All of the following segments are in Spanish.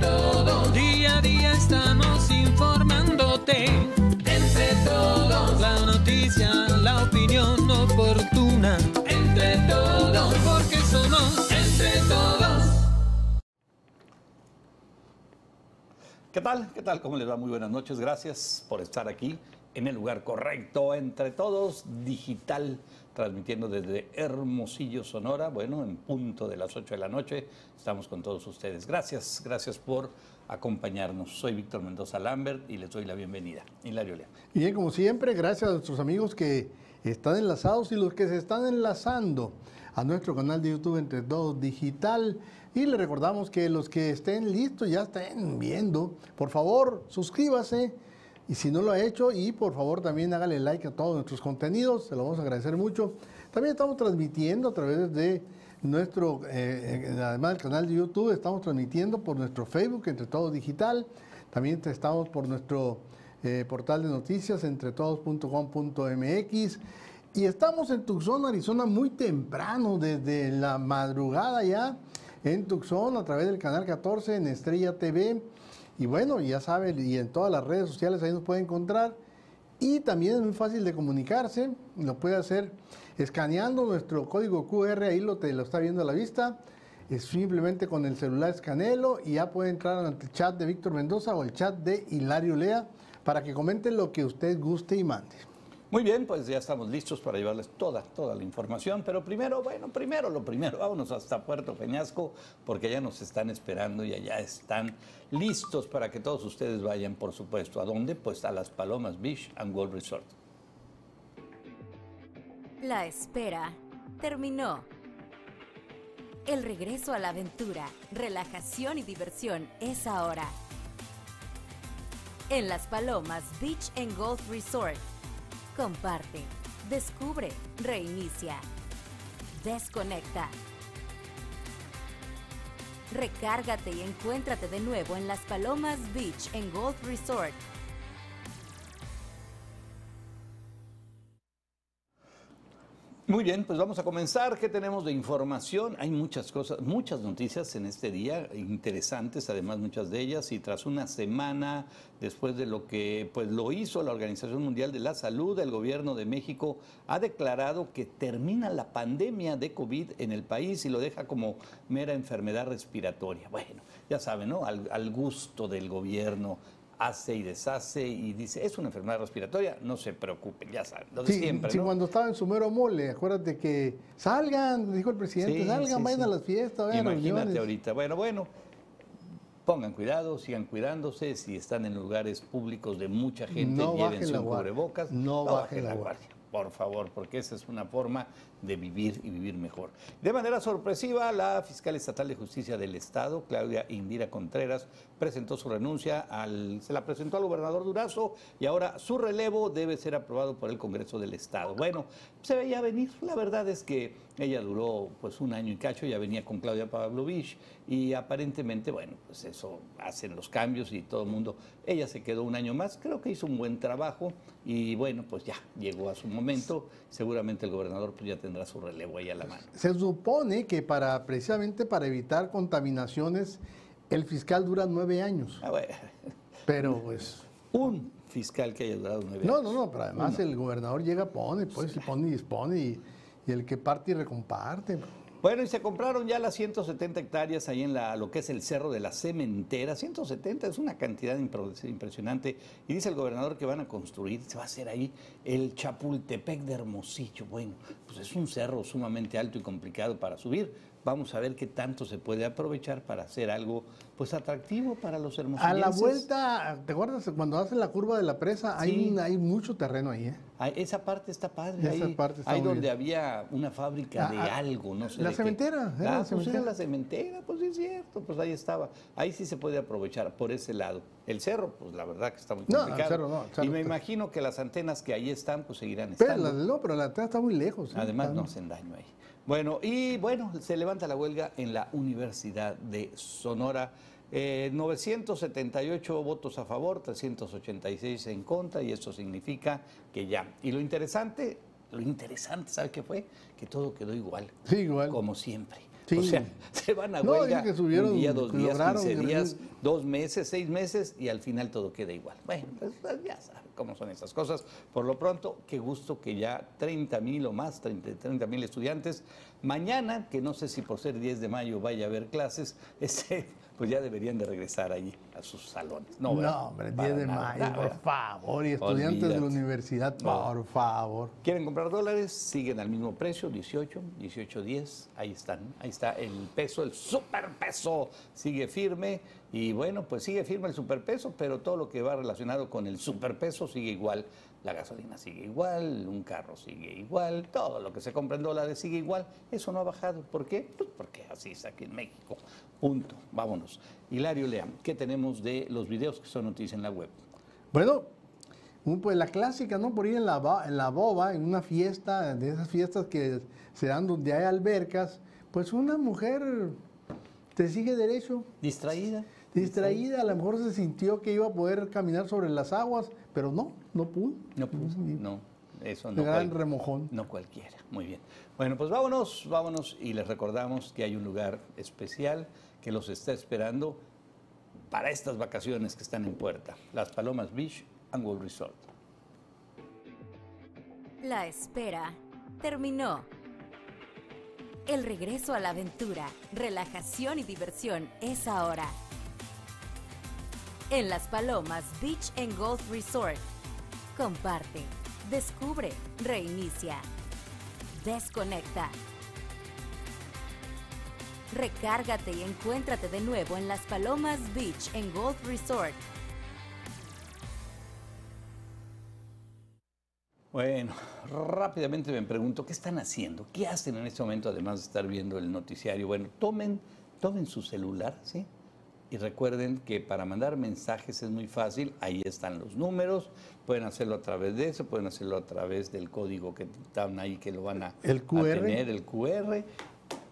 Todos, día a día estamos informándote. Entre todos, la noticia, la opinión oportuna. Entre todos, porque somos entre todos. ¿Qué tal? ¿Qué tal? ¿Cómo les va? Muy buenas noches. Gracias por estar aquí en el lugar correcto, entre todos, digital, transmitiendo desde Hermosillo, Sonora. Bueno, en punto de las 8 de la noche estamos con todos ustedes. Gracias, gracias por acompañarnos. Soy Víctor Mendoza Lambert y les doy la bienvenida. Hilario Lea. Bien, como siempre, gracias a nuestros amigos que están enlazados y los que se están enlazando a nuestro canal de YouTube Entre Todos Digital. Y le recordamos que los que estén listos, ya estén viendo, por favor, suscríbase. Y si no lo ha hecho, y por favor también hágale like a todos nuestros contenidos, se lo vamos a agradecer mucho. También estamos transmitiendo a través de nuestro, eh, eh, además del canal de YouTube, estamos transmitiendo por nuestro Facebook, Entre Todos Digital. También estamos por nuestro eh, portal de noticias, entretodos.com.mx. Y estamos en Tucson, Arizona, muy temprano, desde la madrugada ya, en Tucson, a través del canal 14 en Estrella TV. Y bueno, ya saben, y en todas las redes sociales ahí nos puede encontrar. Y también es muy fácil de comunicarse, lo puede hacer escaneando nuestro código QR, ahí lo, te lo está viendo a la vista. Es simplemente con el celular escanelo y ya puede entrar al chat de Víctor Mendoza o el chat de Hilario Lea para que comenten lo que usted guste y mande. Muy bien, pues ya estamos listos para llevarles toda, toda la información, pero primero, bueno, primero lo primero, vámonos hasta Puerto Peñasco, porque ya nos están esperando y allá están listos para que todos ustedes vayan, por supuesto. ¿A dónde? Pues a las Palomas Beach and World Resort. La espera terminó. El regreso a la aventura, relajación y diversión es ahora. En Las Palomas Beach and Golf Resort. Comparte, descubre, reinicia, desconecta. Recárgate y encuéntrate de nuevo en Las Palomas Beach and Golf Resort. Muy bien, pues vamos a comenzar. ¿Qué tenemos de información? Hay muchas cosas, muchas noticias en este día, interesantes, además muchas de ellas, y tras una semana después de lo que pues lo hizo la Organización Mundial de la Salud, el gobierno de México ha declarado que termina la pandemia de COVID en el país y lo deja como mera enfermedad respiratoria. Bueno, ya saben, ¿no? Al, al gusto del gobierno hace y deshace y dice, es una enfermedad respiratoria, no se preocupen, ya saben, lo de Sí, siempre, sí, ¿no? cuando estaba en su mero mole, acuérdate que salgan, dijo el presidente, Sí, salgan, sí, vayan a las fiestas, vayan a Imagínate reuniones. ahorita. Bueno, bueno, pongan cuidado, sigan cuidándose. Si están en lugares públicos de mucha gente, No un guardia. cubrebocas. No bajen la guardia. Por favor, porque esa es una forma de vivir y vivir mejor. De manera sorpresiva, la fiscal estatal de justicia del Estado, Claudia Indira Contreras, presentó su renuncia, al, se la presentó al gobernador Durazo y ahora su relevo debe ser aprobado por el Congreso del Estado. Bueno, se veía venir. La verdad es que ella duró pues un año y cacho, ya venía con Claudia Pavlovich y aparentemente, bueno, pues eso hacen los cambios y todo el mundo. Ella se quedó un año más, creo que hizo un buen trabajo y bueno, pues ya llegó a su momento. Seguramente el gobernador pues su relevo ahí a la mano. Se supone que para precisamente para evitar contaminaciones, el fiscal dura nueve años. Ah, bueno, Pero pues. un fiscal que haya durado nueve No, años. no, no, pero además Uno. el gobernador llega, pone, pues, y pone y dispone, y, y el que parte y recomparte. Bueno, y se compraron ya las 170 hectáreas ahí en la, lo que es el Cerro de la Cementera. 170 es una cantidad impresionante. Y dice el gobernador que van a construir, se va a hacer ahí el Chapultepec de Hermosillo. Bueno, pues es un cerro sumamente alto y complicado para subir. Vamos a ver qué tanto se puede aprovechar para hacer algo pues atractivo para los A hermosillenses. la vuelta, ¿te acuerdas cuando hacen la curva de la presa? Hay, Sí. un- hay mucho terreno ahí, ¿eh? Ah, Esa parte está padre. Esa ahí, parte está ahí donde bien. había una fábrica de Ah, ah, algo, no sé. la de qué. cementera, era Ah, la pues era cementera. la cementera, pues sí es cierto, pues ahí estaba. Ahí sí se puede aprovechar por ese lado. El cerro, pues la verdad que está muy No, el complicado. cerro no, el cerro y me está- imagino que las antenas que ahí están, pues seguirán Pero estando. la, no, pero la entrada está muy lejos. ¿eh? Además no hacen daño ahí. Bueno, y bueno, se levanta la huelga en la Universidad de Sonora. Eh, 978 votos a favor, 386 en contra, y eso significa que ya. Y lo interesante, lo interesante, ¿sabe qué fue? Que todo quedó igual, Sí, igual. como siempre. Sí. O sea, se van a No, huelga dicen que subieron, un día, dos días, lograron 15 que días, dos meses, seis meses y al final todo queda igual. Bueno, pues, pues, ya saben cómo son estas cosas. Por lo pronto, qué gusto que ya 30 mil o más, 30 mil estudiantes, mañana, que no sé si por ser 10 de mayo vaya a haber clases, este, pues ya deberían de regresar allí a sus salones. No, hombre, Para 10 de nada, mayo, nada, por favor. Y estudiantes de la universidad, No. por favor. ¿Quieren comprar dólares? Siguen al mismo precio, 18, 18, 10. Ahí están. Ahí está el peso, el superpeso sigue firme. Y bueno, pues sigue firme el superpeso, pero todo lo que va relacionado con el superpeso sigue igual. La gasolina sigue igual, un carro sigue igual, todo lo que se compra en dólares sigue igual. Eso no ha bajado. ¿Por qué? Pues porque así es aquí en México. Punto. Vámonos. Hilario Leam, ¿qué tenemos de los videos que son noticias en la web? Bueno, pues la clásica, ¿no? Por ir en la, en la boba, en una fiesta, de esas fiestas que se dan donde hay albercas, pues una mujer te sigue derecho, ¿Distraída? distraída, a lo mejor se sintió que iba a poder caminar sobre las aguas, pero no, no pudo. No, pues, no, eso Un no. gran remojón. No cualquiera. Muy bien. Bueno, pues vámonos, vámonos y les recordamos que hay un lugar especial que los está esperando para estas vacaciones que están en puerta. Las Palomas Beach and World Resort. La espera terminó. El regreso a la aventura, relajación y diversión es ahora. En Las Palomas Beach and Golf Resort. Comparte, descubre, reinicia. Desconecta. Recárgate y encuéntrate de nuevo en Las Palomas Beach and Golf Resort. Bueno, rápidamente me pregunto, ¿qué están haciendo? ¿Qué hacen en este momento además de estar viendo el noticiario? Bueno, tomen, tomen su celular, ¿sí? Y recuerden que para mandar mensajes es muy fácil, ahí están los números, pueden hacerlo a través de eso, pueden hacerlo a través del código que están ahí, que lo van a, El a QR. tener, el QR.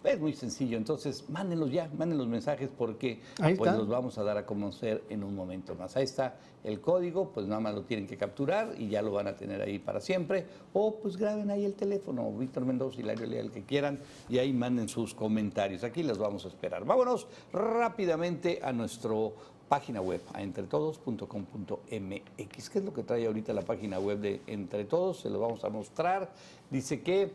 Es muy sencillo, entonces mándenlos ya, manden los mensajes porque pues los vamos a dar a conocer en un momento más. Ahí está el código, pues nada más lo tienen que capturar y ya lo van a tener ahí para siempre. O pues graben ahí el teléfono, Víctor Mendoza, Hilario Lea, el que quieran, y ahí manden sus comentarios. Aquí los vamos a esperar. Vámonos rápidamente a nuestro página web, a entretodos.com.mx. ¿Qué es lo que trae ahorita la página web de Entre Todos? Se lo vamos a mostrar. Dice que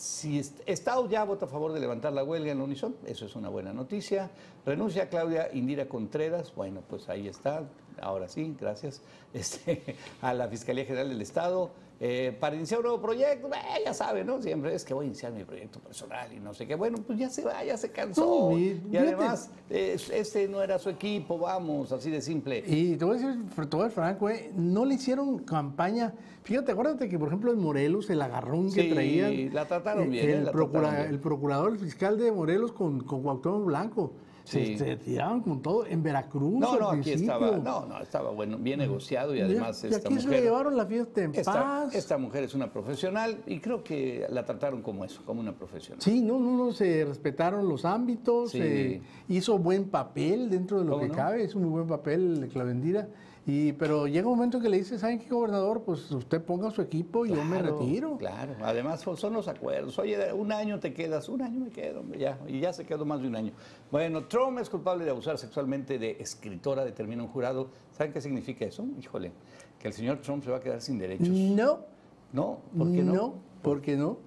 si est- Estado ya vota a favor de levantar la huelga en la Unison, eso es una buena noticia. Renuncia Claudia Indira Contreras, bueno, pues ahí está, ahora sí, gracias, este, a la Fiscalía General del Estado. Eh, para iniciar un nuevo proyecto, eh, ya sabe, ¿no? Siempre es que voy a iniciar mi proyecto personal y no sé qué. Bueno, pues ya se va, ya se cansó. No, y además, eh, este no era su equipo, vamos, así de simple. Y te voy a decir, a ser franco, eh, no le hicieron campaña. Fíjate, acuérdate que, por ejemplo, en Morelos, el agarrón que traían. la trataron bien, El, eh, la procura- trataron bien. el procurador fiscal de Morelos con, con Cuauhtémoc Blanco. Sí. Se, se tiraban con todo. En Veracruz. No, no, aquí principio. estaba, no, no, estaba bueno, bien negociado y además y esta aquí se le mujer. llevaron la fiesta en Esta, paz. esta mujer es una profesional y creo que la trataron como eso, como una profesional. Sí, no, no, no, se respetaron los ámbitos, Sí. eh, hizo buen papel dentro de lo ¿Cómo que no? cabe, hizo muy buen papel Clavendira. Y, pero llega un momento que le dice, ¿saben qué, gobernador? Pues usted ponga su equipo y yo me retiro. Claro, además son- los acuerdos. Oye, un año te quedas, un año me quedo, hombre, ya, y ya se quedó más de un año. Bueno, Trump es culpable de abusar sexualmente de escritora, determina un jurado. ¿Saben qué significa eso? Híjole, que el señor Trump se va a quedar sin derechos. No, No, ¿por qué no? no, ¿por qué no?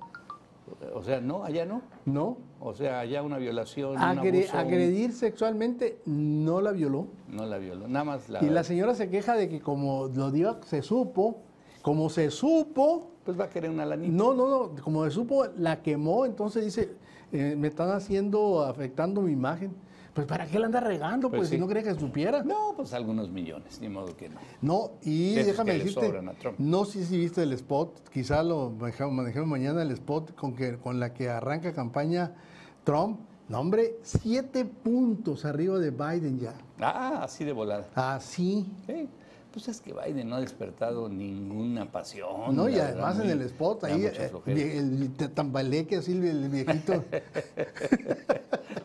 O sea, no, allá no. No. O sea, allá una violación, un un- agredir sexualmente no la violó. no la violó, nada más la... Y la señora se queja de que como lo dio, se supo, como se supo, Pues va a querer una lanita. no, no, no, como se supo, la quemó, entonces dice, eh, me están haciendo, afectando mi imagen. Pues ¿para qué la anda regando? Pues Pues, sí. si no quería que supiera. No, pues algunos millones, ni modo que no. No, y Esos déjame decirte, no sé si viste el spot, quizá lo manejamos, mañana el spot con, que, con la que arranca campaña Trump. No, hombre, siete puntos arriba de Biden ya. Ah, así de volada. Así. Sí, Pues es que Biden no ha despertado ninguna pasión. No, y la además verdad, en el spot, ahí eh, flojera. el, el tambaleque así, el viejito.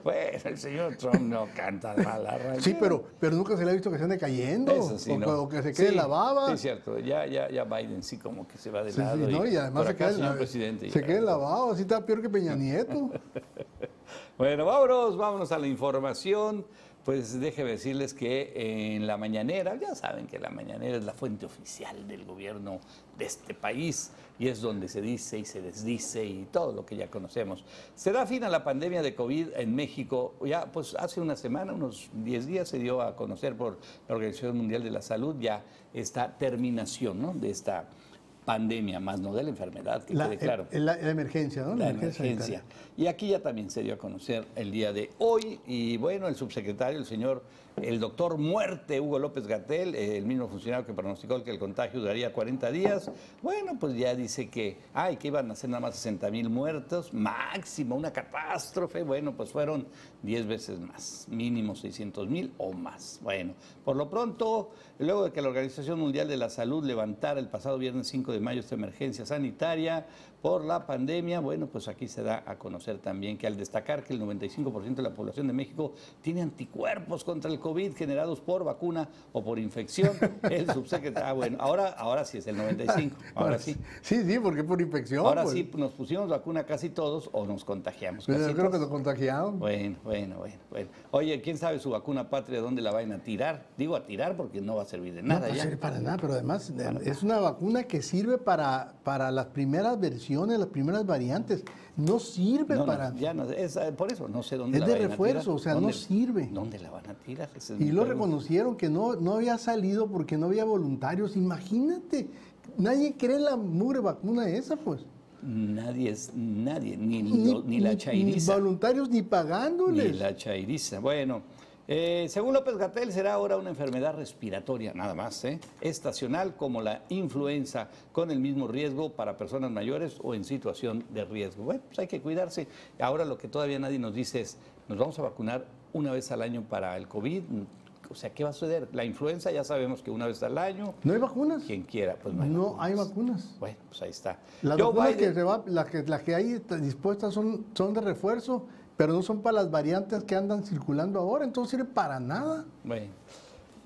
Bueno, el señor Trump no canta mal la radio. sí, pero, pero nunca se le ha visto que se ande cayendo. Eso sí, o, no. que- o que se quede Sí, la baba. Sí, cierto. Ya, ya, ya Biden sí como que se va de Sí, sí, lado. ¿no? Y además se queda, la- presidente. se queda lavado, así está peor que Peña Nieto. Bueno, vámonos, vámonos a la información. Pues déjeme decirles que en la mañanera, ya saben que la mañanera es la fuente oficial del gobierno de este país y es donde se dice y se desdice y todo lo que ya conocemos. Se da fin a la pandemia de COVID en México. Ya, pues hace una semana, unos 10 días, se dio a conocer por la Organización Mundial de la Salud ya esta terminación ¿no? de esta pandemia, más no de la enfermedad, que La, quede claro. el- la- la emergencia, ¿no? La emergencia emergencia. Y aquí ya también se dio a conocer el día de hoy. Y bueno, el subsecretario, el señor, el doctor Muerte, Hugo López Gatel, el mismo funcionario que pronosticó que el contagio duraría 40 días, bueno, pues ya dice que, ay, que iban a ser nada más 60 mil muertos, máximo, una catástrofe. Bueno, pues fueron 10 veces más, mínimo 600 mil o más. Bueno, por lo pronto, luego de que la Organización Mundial de la Salud levantara el pasado viernes 5 de mayo esta emergencia sanitaria por la pandemia, bueno, pues aquí se da a conocer también que al destacar que el 95% de la población de México tiene anticuerpos contra el COVID generados por vacuna o por infección, el subsecretario, ah, bueno, ahora, ahora sí es el 95, ahora sí. Sí, sí, porque por infección. Ahora pues. sí nos pusimos vacuna casi todos o nos contagiamos. Pero casi yo creo que todos. nos contagiaron. Bueno, bueno, bueno, bueno. Oye, ¿quién sabe su vacuna patria dónde la vayan a tirar? Digo a tirar porque no va a servir de No nada va a servir para nada, pero además eh, es una vacuna que sirve para, para las primeras versiones, las primeras variantes. No sirve No, no, para... ya no, es, eh, por eso no sé dónde Es la de vayan a refuerzo, tirar. o sea, no ¿Dónde- sirve. ¿Dónde la van a tirar? Es Y lo pregunta. reconocieron que no, no había salido porque no había voluntarios. Imagínate, nadie cree la mugre vacuna esa, pues. Nadie es, nadie, ni, lo- ni la Ni chairiza. voluntarios ni Ni pagándoles. la chairiza. Bueno, eh, según López Gatel, será ahora una enfermedad respiratoria, nada más, ¿eh? estacional como la influenza, con el mismo riesgo para personas mayores o en situación de riesgo. Bueno, pues hay que cuidarse. Ahora lo que todavía nadie nos dice es, nos vamos a vacunar una vez al año para el COVID. O sea, ¿qué va a suceder? La influenza ya sabemos que una vez al año, ¿No hay vacunas? quien quiera, pues no hay No vacunas. hay vacunas. Bueno, pues ahí está. Las Joe vacunas que, se va, las, que, las que hay dispuestas son, son de refuerzo, pero no son para las variantes que andan circulando ahora, entonces sirve para nada. Bueno,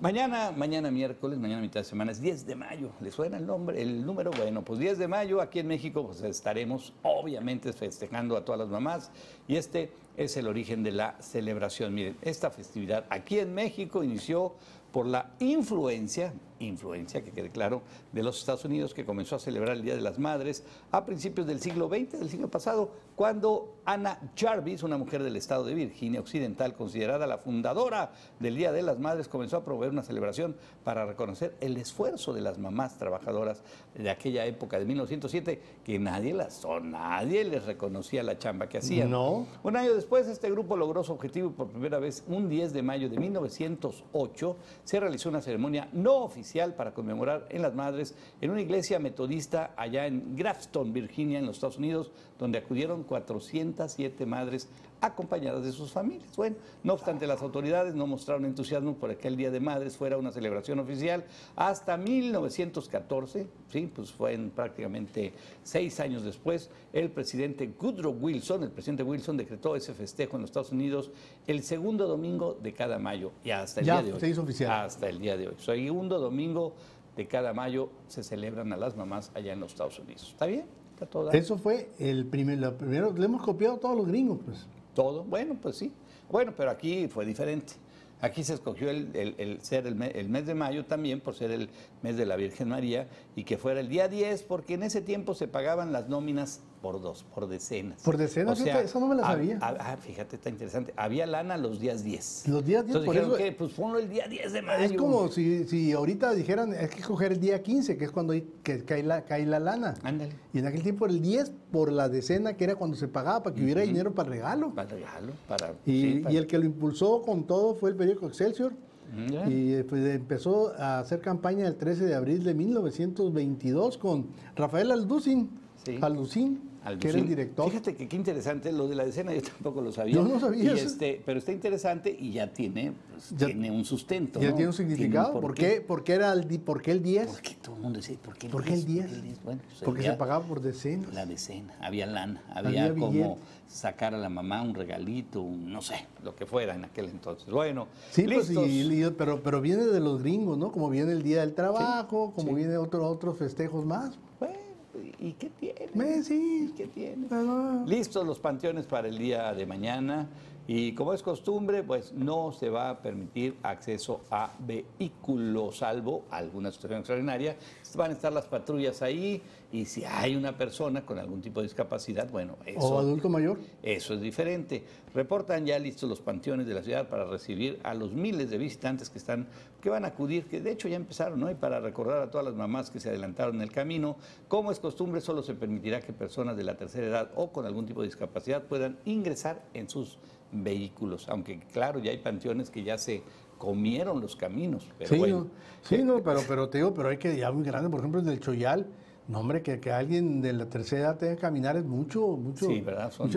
mañana, mañana miércoles, mañana mitad de semana es 10 de mayo. ¿Le suena el nombre, el número? Bueno, pues 10 de mayo aquí en México pues estaremos obviamente festejando a todas las mamás y este es el origen de la celebración. Miren, esta festividad aquí en México inició por la influencia, influencia, que quede claro, de los Estados Unidos que comenzó a celebrar el Día de las Madres a principios del siglo XX, del siglo pasado, cuando Anna Jarvis, una mujer del estado de Virginia Occidental, considerada la fundadora del Día de las Madres, comenzó a proveer una celebración para reconocer el esfuerzo de las mamás trabajadoras de aquella época de 1907, que nadie las o nadie les reconocía la chamba que hacían. No. Un año después, este grupo logró su objetivo y por primera vez, un 10 de mayo de 1908, se realizó una ceremonia no oficial para conmemorar en las madres en una iglesia metodista allá en Grafton, Virginia, en los Estados Unidos, donde acudieron 407 madres acompañadas de sus familias. Bueno, no obstante, las autoridades no mostraron entusiasmo por que el Día de Madres fuera una celebración oficial hasta 1914, sí, pues fue en prácticamente seis años después, el presidente Woodrow Wilson, el presidente Wilson decretó ese festejo en los Estados Unidos el segundo domingo de cada mayo y hasta el Ya, día de hoy. se hizo oficial. Hasta el día de hoy. Segundo domingo de cada mayo se celebran a las mamás allá en los Estados Unidos. ¿Está bien? ¿Está todo? Eso fue el primer, lo primero, le hemos copiado a todos los gringos, pues. Todo, bueno, pues sí. Bueno, pero aquí fue diferente. Aquí se escogió el, el- ser el, el mes de mayo también por ser el mes de la Virgen María y que fuera el día 10 porque en ese tiempo se pagaban las nóminas por dos, por decenas. Por decenas, fíjate, esa no me la sabía. ah, fíjate, está interesante. Había lana los días 10. Los días 10, Entonces por dijeron eso- que, pues ponlo el día 10 de mayo. Es como si, si ahorita dijeran, hay que coger el día 15, que es cuando hay- que cae, la, cae la lana. Ándale. Y en aquel tiempo el 10 por la decena, que era cuando se pagaba, para que hubiera dinero para el regalo. Para regalo, para... Y, sí, para- y el que lo impulsó con todo fue el periódico Excelsior. Y pues, empezó a hacer campaña el 13 de abril de 1922 con Rafael Alducin, Sí. Alducin, que era el director. Fíjate que qué interesante, lo de la decena yo tampoco lo sabía. Yo no sabía Y eso. este, pero está interesante y ya tiene, pues, Ya- tiene un sustento. Ya ¿no? tiene un significado. un ¿Por qué? ¿Por qué era el, por qué el 10? ¿Por qué todo el mundo dice, ¿por qué el ¿Por qué el 10? 10? Bueno, pues, Porque se pagaba por decenas. La decena, había lana, Había había, como billete. sacar a la mamá un regalito, un- no sé, lo que fuera en aquel entonces. Bueno, Sí, pues, y- pero, pero viene de los gringos, ¿no? Como viene el Día del Trabajo, como viene otro, otros festejos más. ¿Y qué tiene? Me, sí. ¿Y qué tiene? Listos los panteones para el día de mañana. Y como es costumbre, pues no se va a permitir acceso a vehículos, salvo alguna situación extraordinaria. Van a estar las patrullas ahí y si hay una persona con algún tipo de discapacidad, bueno, eso, O adulto mayor. eso es diferente. Reportan ya listos los panteones de la ciudad para recibir a los miles de visitantes que están, que van a acudir, que de hecho ya empezaron, ¿no? Y para recordar a todas las mamás que se adelantaron en el camino, como es costumbre, solo se permitirá que personas de la tercera edad o con algún tipo de discapacidad puedan ingresar en sus vehículos. Aunque claro, ya hay panteones que ya se comieron los caminos. Pero sí, bueno, no, sí, no, pero, pero te digo, pero hay que, ya muy grande, por ejemplo, el del Choyal, no, hombre, que, que alguien de la tercera edad tenga que caminar es mucho, mucho, Sí, ¿verdad? Son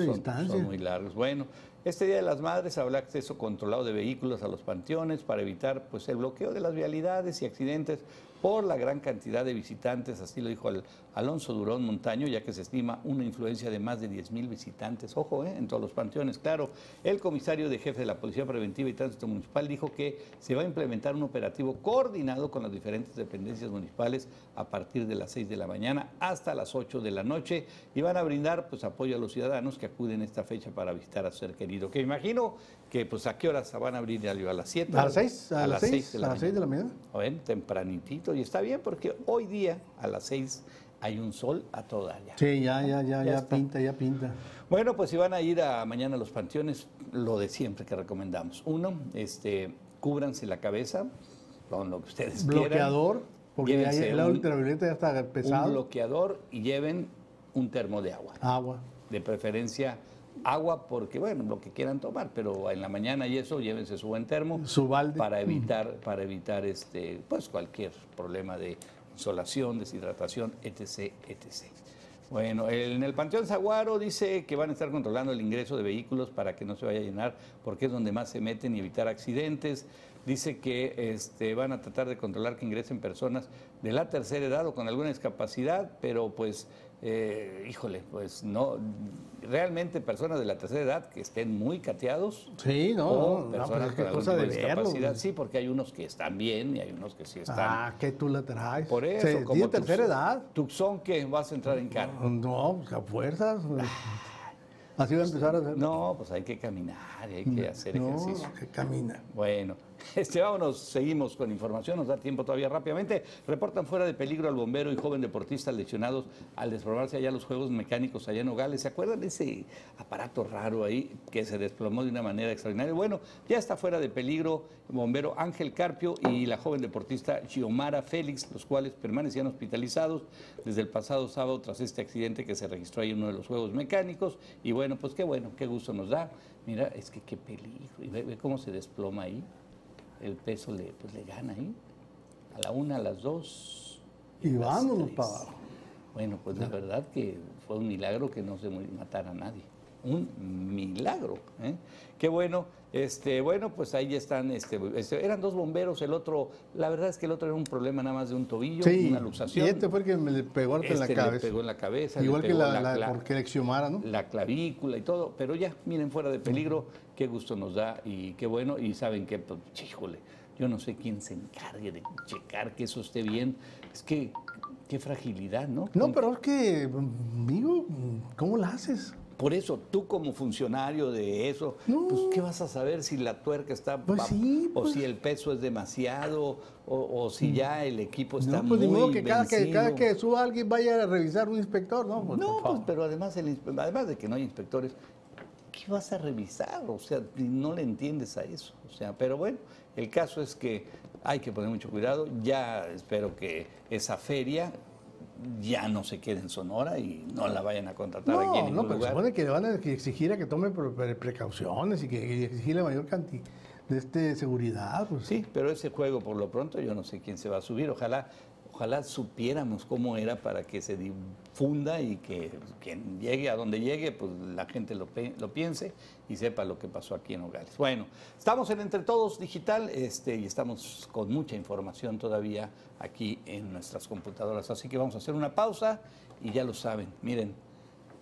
muy largos. Bueno, este Día de las Madres habrá acceso controlado de vehículos a los panteones para evitar pues, el bloqueo de las vialidades y accidentes por la gran cantidad de visitantes, así lo dijo el Alonso Durón Montaño, ya que se estima una influencia de más de 10 mil visitantes, ojo, ¿eh? en todos los panteones. Claro, el comisario de jefe de la Policía Preventiva y Tránsito Municipal dijo que se va a implementar un operativo coordinado con las diferentes dependencias municipales a partir de las 6 de la mañana hasta las 8 de la noche y van a brindar pues apoyo a los ciudadanos que acuden esta fecha para visitar a su ser querido. Que imagino que pues a qué horas van a abrir a las 7. ¿A las seis? ¿A las seis? seis de la ¿A las seis de la mañana. mañana? Ven, tempranitito y está bien porque hoy día a las 6 hay un sol a toda ya. Sí, ya, ya, ya, Ya pinta, ya pinta. Bueno, pues si van a ir a mañana a los panteones, lo de siempre que recomendamos. Uno, este, cúbranse la cabeza con lo que ustedes quieran. Bloqueador, porque ya el un- ultravioleta ya está Un pesado. bloqueador y lleven un termo de agua. Agua. De preferencia agua porque, bueno, lo que quieran tomar, pero en la mañana y eso, llévense su buen termo. Su balde. Para evitar, para evitar este, pues cualquier problema de insolación, deshidratación, etc, etc. Bueno, en el Panteón Zaguaro dice que van a estar controlando el ingreso de vehículos para que no se vaya a llenar, porque es donde más se meten y evitar accidentes. Dice que este, van a tratar de controlar que ingresen personas de la tercera edad o con alguna discapacidad, pero pues, eh, híjole, pues no, realmente personas de la tercera edad que estén muy cateados, Sí, no, o no, no, personas pero es que con cosa de verlo. discapacidad. Sí, porque hay unos que están bien y hay unos que sí están. Ah, que tú la traes. Por eso, Se- como tercera edad. Tucson que vas a entrar en carro. No, pues a fuerzas. Así va a empezar a hacer. No, pues hay que caminar y hay que hacer no, ejercicio. que camina. Bueno, este, vámonos, seguimos con información, nos da tiempo todavía rápidamente. Reportan fuera de peligro al bombero y joven deportista lesionados al desplomarse allá los juegos mecánicos allá en Nogales. ¿Se acuerdan de ese aparato raro ahí que se desplomó de una manera extraordinaria? Bueno, ya está fuera de peligro el bombero Ángel Carpio y la joven deportista Giomara Félix, los cuales permanecían hospitalizados desde el pasado sábado tras este accidente que se registró ahí en uno de los juegos mecánicos. Y bueno, pues qué bueno, qué gusto nos da. Mira, es que qué peligro. Y ve, cómo se desploma ahí. El peso le, pues, le gana ahí. A la una, a las dos. Y las vámonos para abajo. Bueno, pues de verdad que fue un milagro que no se matara a nadie. Un milagro. ¿eh? Qué bueno. Este, bueno, pues ahí ya están. Este, este, eran dos bomberos. El otro, la verdad es que el otro era un problema nada más de un tobillo, Sí, una luxación. y este fue el que me le pegó harto en la Este le cabeza. pegó en la cabeza. Igual que la, porque ¿no? la clavícula y todo, pero ya, miren, fuera de peligro, qué gusto nos da y qué bueno, y saben que, pues, híjole, yo no sé quién se encargue de checar que eso esté bien, es que, qué fragilidad, ¿no? No, pero es que, amigo, ¿cómo la haces? Por eso, tú como funcionario de eso, pues, ¿qué vas a saber si la tuerca está, Pues o pues. si el peso es demasiado, o, o si ya el equipo está no, pues muy modo que cada, que cada que suba alguien vaya a revisar un inspector, ¿no? Pues, No, pues, pero además, el además de que no hay inspectores, ¿qué vas a revisar? O sea, no le entiendes a eso. O sea, pero bueno, el caso es que hay que poner mucho cuidado. Ya espero que esa feria ya no se quede en Sonora y no la vayan a contratar aquí en No, no, pero lugar. supone que le van a exigir a que tome pre- pre- precauciones y que exigirle mayor cantidad de este, seguridad. Pues. Sí, pero ese juego por lo pronto yo no sé quién se va a subir. Ojalá, ojalá supiéramos cómo era para que se difunda y que quien llegue a donde llegue, pues la gente lo, piense y sepa lo que pasó aquí en Nogales. Bueno, estamos en Entre Todos Digital este, y estamos con mucha información todavía aquí en nuestras computadoras. Así que vamos a hacer una pausa y ya lo saben, miren,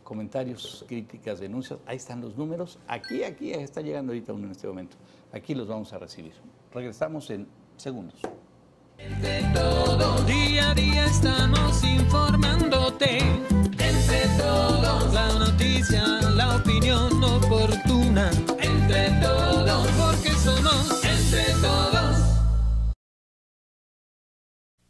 comentarios, críticas, denuncias, ahí están los números. Aquí, aquí está llegando ahorita uno en este momento. Aquí los vamos a recibir. Regresamos en segundos. Todos, día a día estamos informándote. Entre todos, la noticia, la opinión oportuna. Entre todos, porque somos entre todos.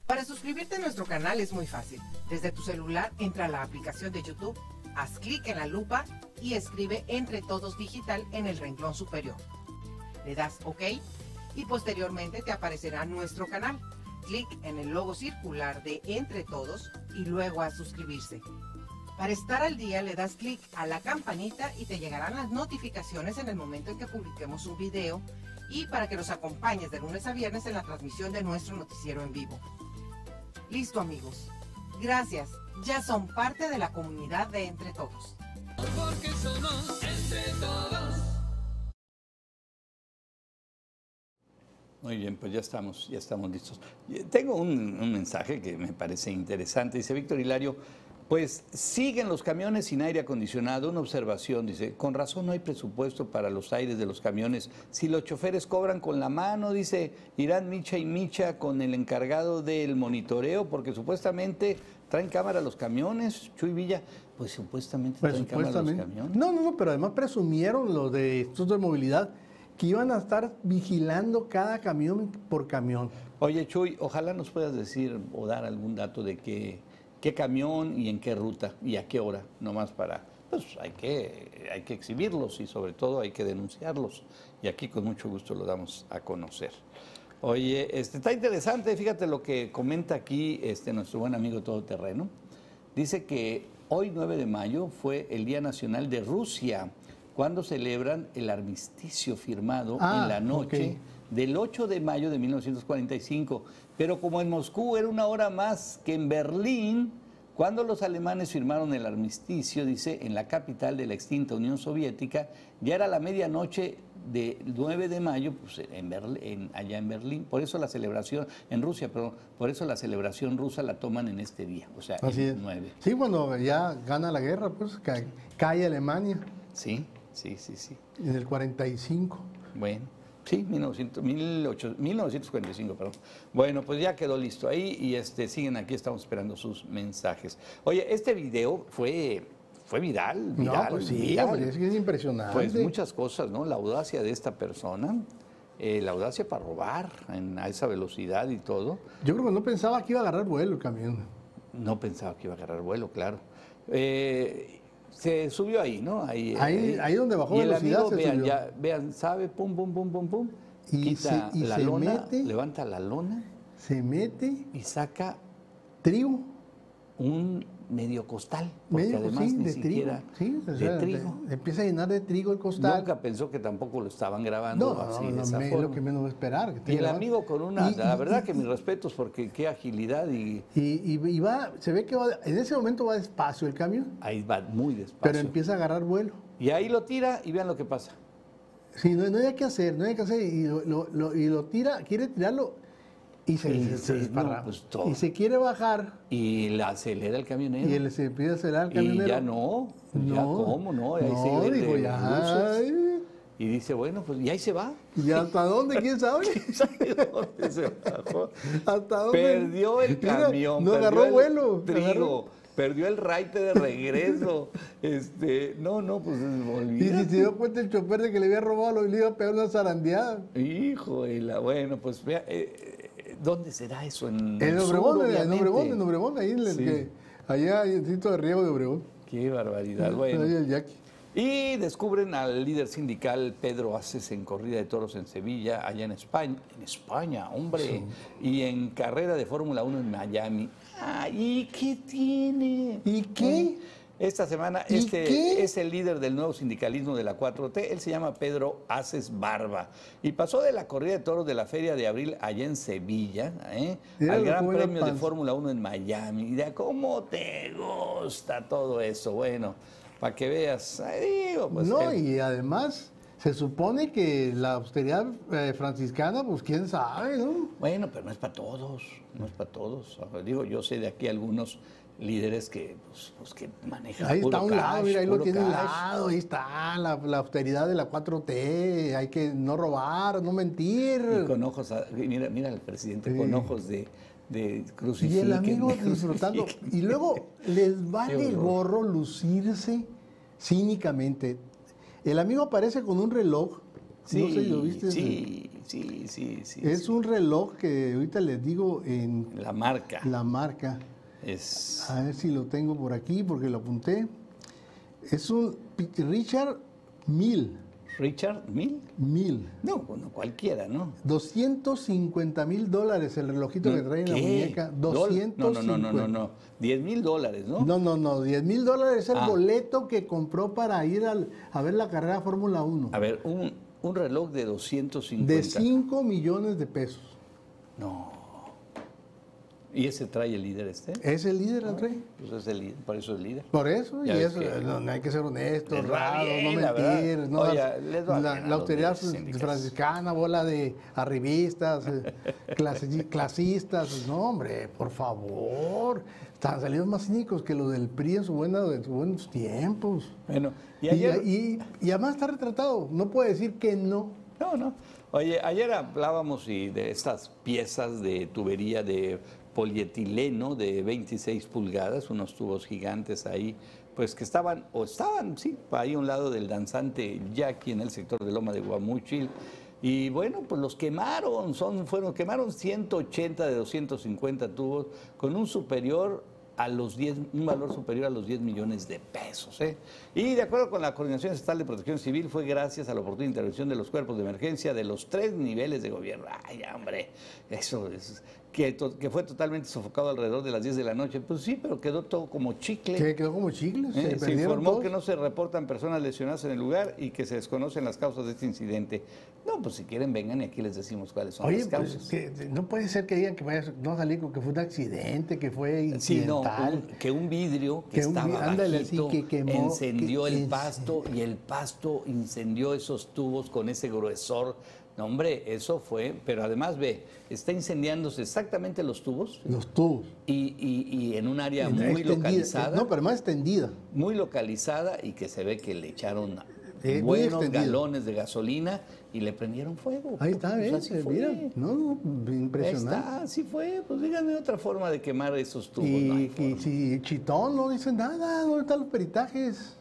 Para suscribirte a nuestro canal es muy fácil. Desde tu celular entra a la aplicación de YouTube, haz clic en la lupa y escribe Entre Todos Digital en el renglón superior. Le das OK y posteriormente te aparecerá nuestro canal. Clic en el logo circular de Entre Todos y luego a suscribirse. Para estar al día le das clic a la campanita y te llegarán las notificaciones en el momento en que publiquemos un video y para que nos acompañes de lunes a viernes en la transmisión de nuestro noticiero en vivo. Listo amigos. Gracias. Ya son parte de la comunidad de Entre Todos. Porque somos entre todos. Muy bien, pues ya estamos, ya estamos listos. Y Tengo un, un mensaje que me parece interesante. Dice Víctor Hilario, pues siguen los camiones sin aire acondicionado. Una observación, dice, con razón no hay presupuesto para los aires de los camiones. Si los choferes cobran con la mano, dice, irán Micha y Micha con el encargado del monitoreo, porque supuestamente traen cámara los camiones, Chuy Villa, pues supuestamente Pues traen cámara los camiones. No, no, no, pero además presumieron los de estos de movilidad que iban a estar vigilando cada camión por camión. Oye, Chuy, ojalá nos puedas decir o dar algún dato de qué, qué camión y en qué ruta y a qué hora, nomás para, pues hay que, hay que exhibirlos y sobre todo hay que denunciarlos. Y aquí con mucho gusto lo damos a conocer. Oye, este, está interesante, fíjate lo que comenta aquí este, nuestro buen amigo todoterreno. Dice que hoy 9 de mayo fue el Día Nacional de Rusia, cuando celebran el armisticio firmado Ah, en la noche del 8 de mayo de 1945. Pero como en Moscú era una hora más que en Berlín, cuando los alemanes firmaron el armisticio, dice, en la capital de la extinta Unión Soviética, ya era la medianoche del 9 de mayo, pues, en Berl- en- allá en Berlín. Por eso la celebración, en Rusia, pero por eso la celebración rusa la toman en este día, o sea, Así el es. 9. Sí, cuando ya gana la guerra, pues ca- cae Alemania Sí, sí, sí, sí. en el 45. Bueno, sí, 1900, 1800, 1945, perdón. Bueno, pues ya quedó listo ahí y este, siguen aquí, estamos esperando sus mensajes. Oye, este video fue, fue viral, viral, no, pues sí, viral. hombre, es que es impresionante. Pues muchas cosas, ¿no? La audacia de esta persona, eh, la audacia para robar en- a esa velocidad y todo. Yo creo que no pensaba que iba a agarrar vuelo el camión. No pensaba que iba a agarrar vuelo, claro. Eh, se subió ahí, ¿no? Ahí, Ahí- ahí donde bajó y el velocidad amigo, se vean, subió. ya, vean, sabe, pum, pum, pum, pum, pum. Y quita se- y la se lona, mete. levanta la lona Se mete y saca trigo, un medio costal. Porque medio además sí, ni de siquiera trigo. Sí, o de trigo. empieza a llenar de trigo el costal. Nunca pensó que tampoco lo estaban grabando no, así, no, de no, esa me- es forma. lo que menos esperar. que Y el amigo con una, Y- la verdad y- que mis respetos porque qué agilidad y Y, va, se ve que va, en ese momento va despacio el camión, ahí va muy pero despacio. empieza a agarrar vuelo. Y ahí lo tira y vean lo que pasa. Sí, no, no hay que hacer, no hay que hacer, y lo, lo- lo- y lo tira, quiere tirarlo y se, Y se- se- se no, pues, todo. Y se quiere bajar Y la acelera el camionero. y él se a acelerar el Y camionero. ya no, ya cómo, ¿no? Ahí no, se digo, ya, luces. Y dice, bueno, pues y ahí se va. ¿Y hasta dónde? ¿Quién sabe? ¿Sabe dónde se bajó? ¿Hasta dónde? Perdió el Mira, camión. No perdió agarró el vuelo. Trigo. agarró- Perdió el raite de regreso. este, no, no, pues Y si olvídate. se dio cuenta el chofer de que le había robado, lo- le iba a pegar una zarandeada. Hijo de la, bueno, pues vea, eh, ¿dónde será eso? En En el sur, Obregón, en. Obregón, en Obregón, ahí en el Sí. que, allá hay el sitio de riego de Obregón. Qué barbaridad. Ahí Bueno. el. Y descubren al líder sindical Pedro Aces en corrida de toros en Sevilla, allá en España. En España, hombre. Y en carrera de Fórmula 1 en Miami. Ay, ¿y qué tiene? ¿Y qué? Esta semana ¿Y este qué? es el líder del nuevo sindicalismo de la 4T. Él se llama Pedro Aces Barba. Y pasó de la corrida de toros de la Feria de Abril allá en Sevilla ¿eh? Al Gran Premio de. Fórmula 1 en Miami. Cómo te gusta todo eso. Bueno, para que veas. Digo, pues, no, él- y además se supone que la austeridad eh, franciscana, pues quién sabe, ¿no? Bueno, pero no es para todos, no es para todos. Digo, yo sé de aquí algunos líderes que, pues, pues, que manejan. Ahí está un lado, cash, mira, ahí lo tiene un lado, ahí está la, la austeridad de la 4T, hay que no robar, no mentir. Y con ojos, a- mira, mira al presidente Sí. con ojos de, de Y el amigo disfrutando. Y luego les vale horror. gorro lucirse cínicamente. El amigo aparece con un reloj. Sí, no sé lo viste. sí, sí, sí, sí. Es sí. un reloj que ahorita les digo en La marca la marca. Es... A ver si lo tengo por aquí porque lo apunté. Es un Richard Mil. Richard Mil. Mil. No, bueno, cualquiera, ¿no? 250 mil dólares el relojito que trae en la muñeca. ¿Dol- 250. No, no, no, no, no, no. 10 mil dólares, ¿no? No, no, no, 10 mil dólares es el Ah. boleto que compró para ir al- a ver la carrera Fórmula 1. A ver, un, un reloj de 250. De 5 millones de pesos. No. ¿Y ese trae el líder este? Es el líder, André. Pues es el líder, por eso es líder. Por eso, y Ya eso, que- no, hay que ser honesto, honrado, no la mentir, no Oye, dar- les va la, la austeridad franciscana, bola de arribistas, eh, clasistas, no hombre, por favor, están salidos más cínicos que los del PRI en, su buena, en sus buenos tiempos. Bueno, y Y, ayer... y- y además está retratado, no puede decir que no. No, no. Oye, ayer hablábamos y de estas piezas de tubería de polietileno de 26 pulgadas, unos tubos gigantes ahí, pues que estaban, o estaban, sí, ahí a un lado del danzante Jackie en el sector de Loma de Guamuchil. Y bueno, pues los quemaron, son, fueron, quemaron 180 de 250 tubos con un superior a los 10, un valor superior a los 10 millones de pesos. ¿eh? Y de acuerdo con la Coordinación Estatal de Protección Civil, fue gracias a la oportuna intervención de los cuerpos de emergencia de los tres niveles de gobierno. Ay, hombre, eso es. Que, que fue totalmente sofocado alrededor de las 10 de la noche. Pues sí, pero quedó todo como chicle. Que quedó como chicles, Eh, se informó todos. que no se reportan personas lesionadas en el lugar y que se desconocen las causas de este incidente. No, pues si quieren vengan y aquí les decimos cuáles son Oye, las pues, causas. que- no puede ser que digan que vaya, no salí con que fue un accidente, que fue Sí, no, incidental. un- que un vidrio que, Que un estaba vi- ándale, bajito así que quemó, encendió el pasto y el pasto incendió esos tubos con ese gruesor. No, hombre, eso fue, pero además ve, está incendiándose exactamente los tubos Los tubos. y, y- y en un área muy localizada, No, pero más extendida. muy localizada y que se ve que le echaron Eh, buenos galones de gasolina y le prendieron fuego. Ahí está, Pues ¿ves? así fue. Mira, no, no, Ahí impresionante. está, así fue. Pues díganme otra forma de quemar esos tubos. Y, no y si Chitón no dice nada, ¿dónde están los peritajes?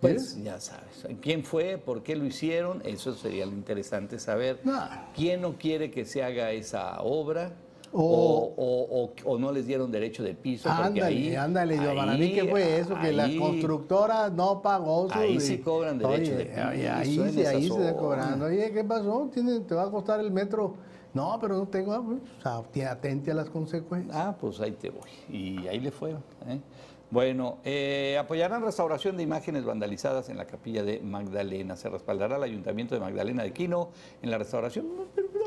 Pues ya sabes, quién fue, por qué lo hicieron, eso sería lo interesante saber. No. ¿Quién no quiere que se haga esa obra? O- O, o- o- no les dieron derecho de piso. Ándale, ahí- ándale, yo, para mí que fue eso, que la constructora no pagó su... Ahí sí cobran derecho Oye, de piso oye, ahí, sí, ahí se está cobrando. Oye, ¿qué pasó? Tiene- ¿Te va a costar el metro? No, pero no tengo... pues, o sea, atente a las consecuencias. Ah, pues ahí te voy. Y ahí le fueron. ¿eh? Bueno, eh, apoyarán restauración de imágenes vandalizadas en la capilla de Magdalena. Se respaldará al Ayuntamiento de Magdalena de Quino en la restauración.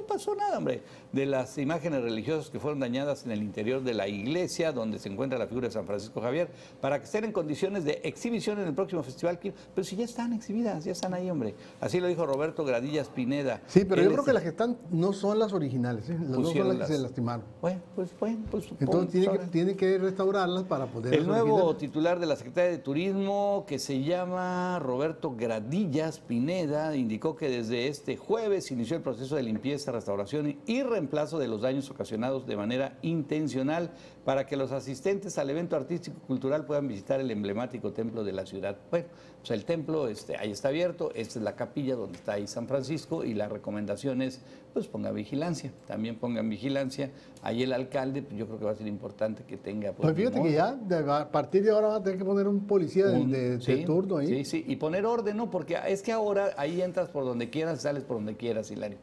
Pasó nada, hombre. De las imágenes religiosas que fueron dañadas en el interior de la iglesia, donde se encuentra la figura de San Francisco Javier, para que estén en condiciones de exhibición en el próximo Festival. Pero si ya están exhibidas, ya están ahí, hombre. Así lo dijo Roberto Gradillas Pineda. Sí, pero Él yo creo es que las que están no son las originales, ¿eh? Las no son las que las- se lastimaron. Bueno, pues bueno, pues Entonces tiene que, ahora- tiene que restaurarlas para poder... El nuevo titular de la Secretaría de Turismo, que se llama Roberto Gradillas Pineda, indicó que desde este jueves inició el proceso de limpieza, restauración y reemplazo de los daños ocasionados de manera intencional para que los asistentes al evento artístico-cultural puedan visitar el emblemático templo de la ciudad. Bueno, pues el templo este, ahí está abierto, esta es la capilla donde está ahí San Francisco y la recomendación es, pues pongan vigilancia, también pongan vigilancia. Ahí el alcalde, pues yo creo que va a ser importante que tenga... Pues fíjate que ya a partir de ahora va a tener que poner un policía de, un- de- de sí, turno ahí. Sí, sí, y poner orden, ¿no? Porque es que ahora ahí entras por donde quieras, sales por donde quieras, Hilario.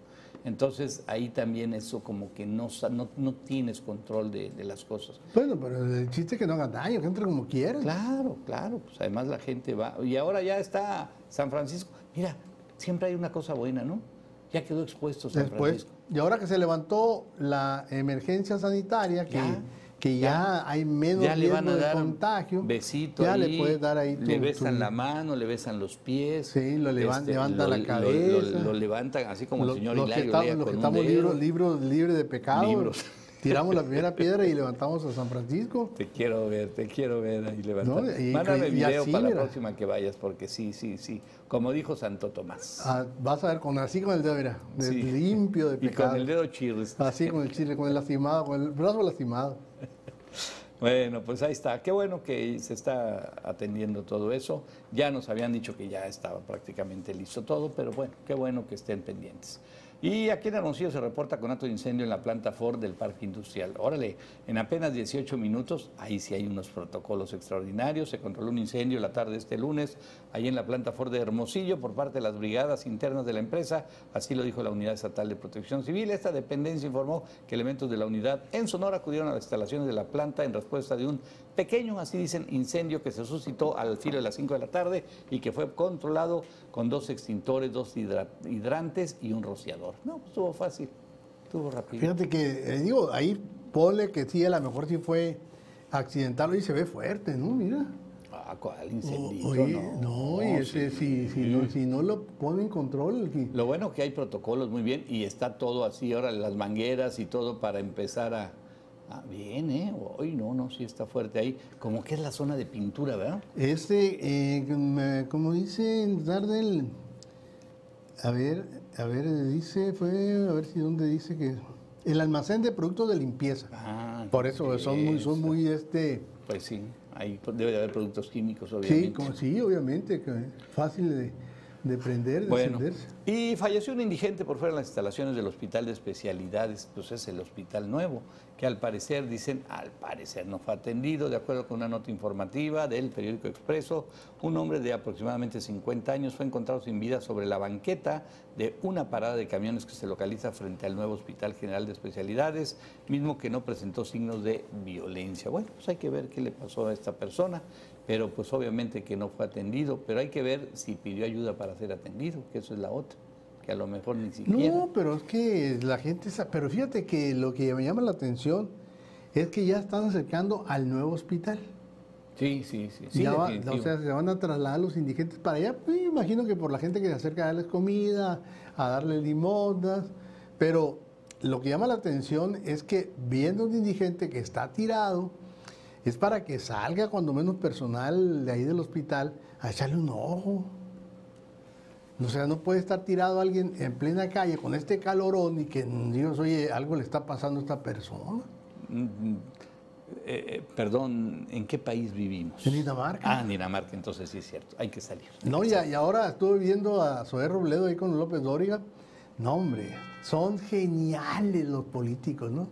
Entonces ahí también eso como que no, no, no tienes control de, de las cosas. Bueno, pero el chiste es que no hagan daño, que entre como quieran. Claro, claro, pues además la gente va. Y ahora ya está San Francisco. Mira, siempre hay una cosa buena, ¿no? Ya quedó expuesto San Después, Francisco. y ahora que se levantó la emergencia sanitaria, que Ya, que ya, hay menos Ya le van de contagio, besito ya ahí, le puedes dar ahí tu, le besan tu- la mano, le besan los pies. este, Sí, lo levan- levanta lo- la cabeza. Lo, lo levantan así como los, el señor los que Hilario los que con un estamos libros, libros libres de pecado. Libros. tiramos la primera piedra y levantamos a San Francisco. Te quiero ver, te quiero ver ahí levantar. No, y- Mándame y video así, para la próxima que vayas, porque sí, sí, sí. Como dijo Santo Tomás. Ah, vas a ver con así con el dedo, mira, de- Sí. limpio de y pecado. con el dedo chirres. Así con el chile, con el lastimado, con el brazo lastimado. Bueno, pues ahí está. Qué bueno que se está atendiendo todo eso. Ya nos habían dicho que ya estaba prácticamente listo todo, pero bueno, qué bueno que estén pendientes. Y aquí en Hermosillo se reporta con acto de incendio en la planta Ford del Parque Industrial. Órale, en apenas 18 minutos, ahí sí hay unos protocolos extraordinarios. Se controló un incendio la tarde de este lunes, ahí en la planta Ford de Hermosillo, por parte de las brigadas internas de la empresa. Así lo dijo la Unidad Estatal de Protección Civil. Esta dependencia informó que elementos de la unidad en Sonora acudieron a las instalaciones de la planta en respuesta de un pequeño, así dicen, incendio que se suscitó al filo de las 5 de la tarde y que fue controlado con dos extintores, dos hidra- hidrantes y un rociador. No, pues estuvo fácil, estuvo rápido. Fíjate que, eh, digo, ahí ponle que sí, a lo mejor sí fue accidental y se ve fuerte, ¿no? Mira. Ah, ¿cuál incendio? Oye, no, y ese, si, si, no, si no lo pone en control, Lo bueno que hay protocolos muy bien y está todo así, ahora las mangueras y todo para empezar a... Ah, bien, ¿eh? Hoy no, no, sí está fuerte ahí. Como que es la zona de pintura, ¿verdad? Este, eh, como dice Dardel, a ver, a ver, dice, fue, a ver si dónde dice que el almacén de productos de limpieza. Ah, Por eso son muy, son muy, este, Pues sí, ahí debe de haber productos químicos, sí, obviamente. como, sí, obviamente, fácil de, de prender, de Bueno, y falleció un indigente por fuera de las instalaciones del Hospital de Especialidades, pues es el Hospital Nuevo, que al parecer, dicen, al parecer no fue atendido, de acuerdo con una nota informativa del periódico Expreso, un hombre de aproximadamente 50 años fue encontrado sin vida sobre la banqueta de una parada de camiones que se localiza frente al nuevo Hospital General de Especialidades, mismo que no presentó signos de violencia. Bueno, pues hay que ver qué le pasó a esta persona, pero pues obviamente que no fue atendido, pero hay que ver si pidió ayuda para ser atendido, que eso es la otra, que a lo mejor ni siquiera. No, pero es que la gente, pero fíjate que lo que me llama la atención es que ya están acercando al nuevo hospital. Sí, sí, sí. sí Ya va- o sea, se van a trasladar los indigentes para allá. Pues, imagino que por la gente que se acerca a darles comida, a darles limosnas. Pero lo que llama la atención es que viendo un indigente que está tirado, es para que salga cuando menos personal de ahí del hospital a echarle un ojo. O sea, no puede estar tirado alguien en plena calle con este calorón y que Dios, oye, algo le está pasando a esta persona. Mm, mm, eh, eh, perdón, ¿en qué país vivimos? En Dinamarca. Ah, en Dinamarca, entonces sí es cierto, hay que salir. No, y, y ahora estuve viendo a Zoé Robledo ahí con López Dóriga. No, hombre, son geniales los políticos, ¿no?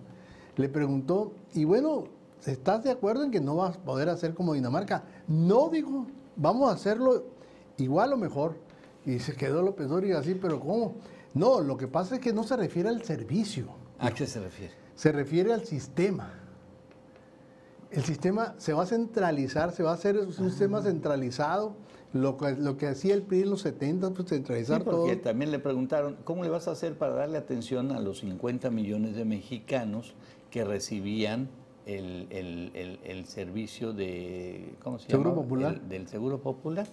Le preguntó, y bueno, ¿estás de acuerdo en que no vas a poder hacer como Dinamarca? No, dijo, vamos a hacerlo igual o mejor. Y se quedó López Dóriga así, pero ¿cómo? No, lo que pasa es que no se refiere al servicio, ¿A qué se refiere? se refiere al sistema. El sistema se va a centralizar, se va a hacer un sistema centralizado, lo que, lo que hacía el PRI en los 70, pues Sí, centralizar todo. porque también le preguntaron, ¿cómo le vas a hacer para darle atención a los 50 millones de mexicanos que recibían el, el- el- el servicio de, ¿cómo se Seguro? Popular. El- del Seguro Popular.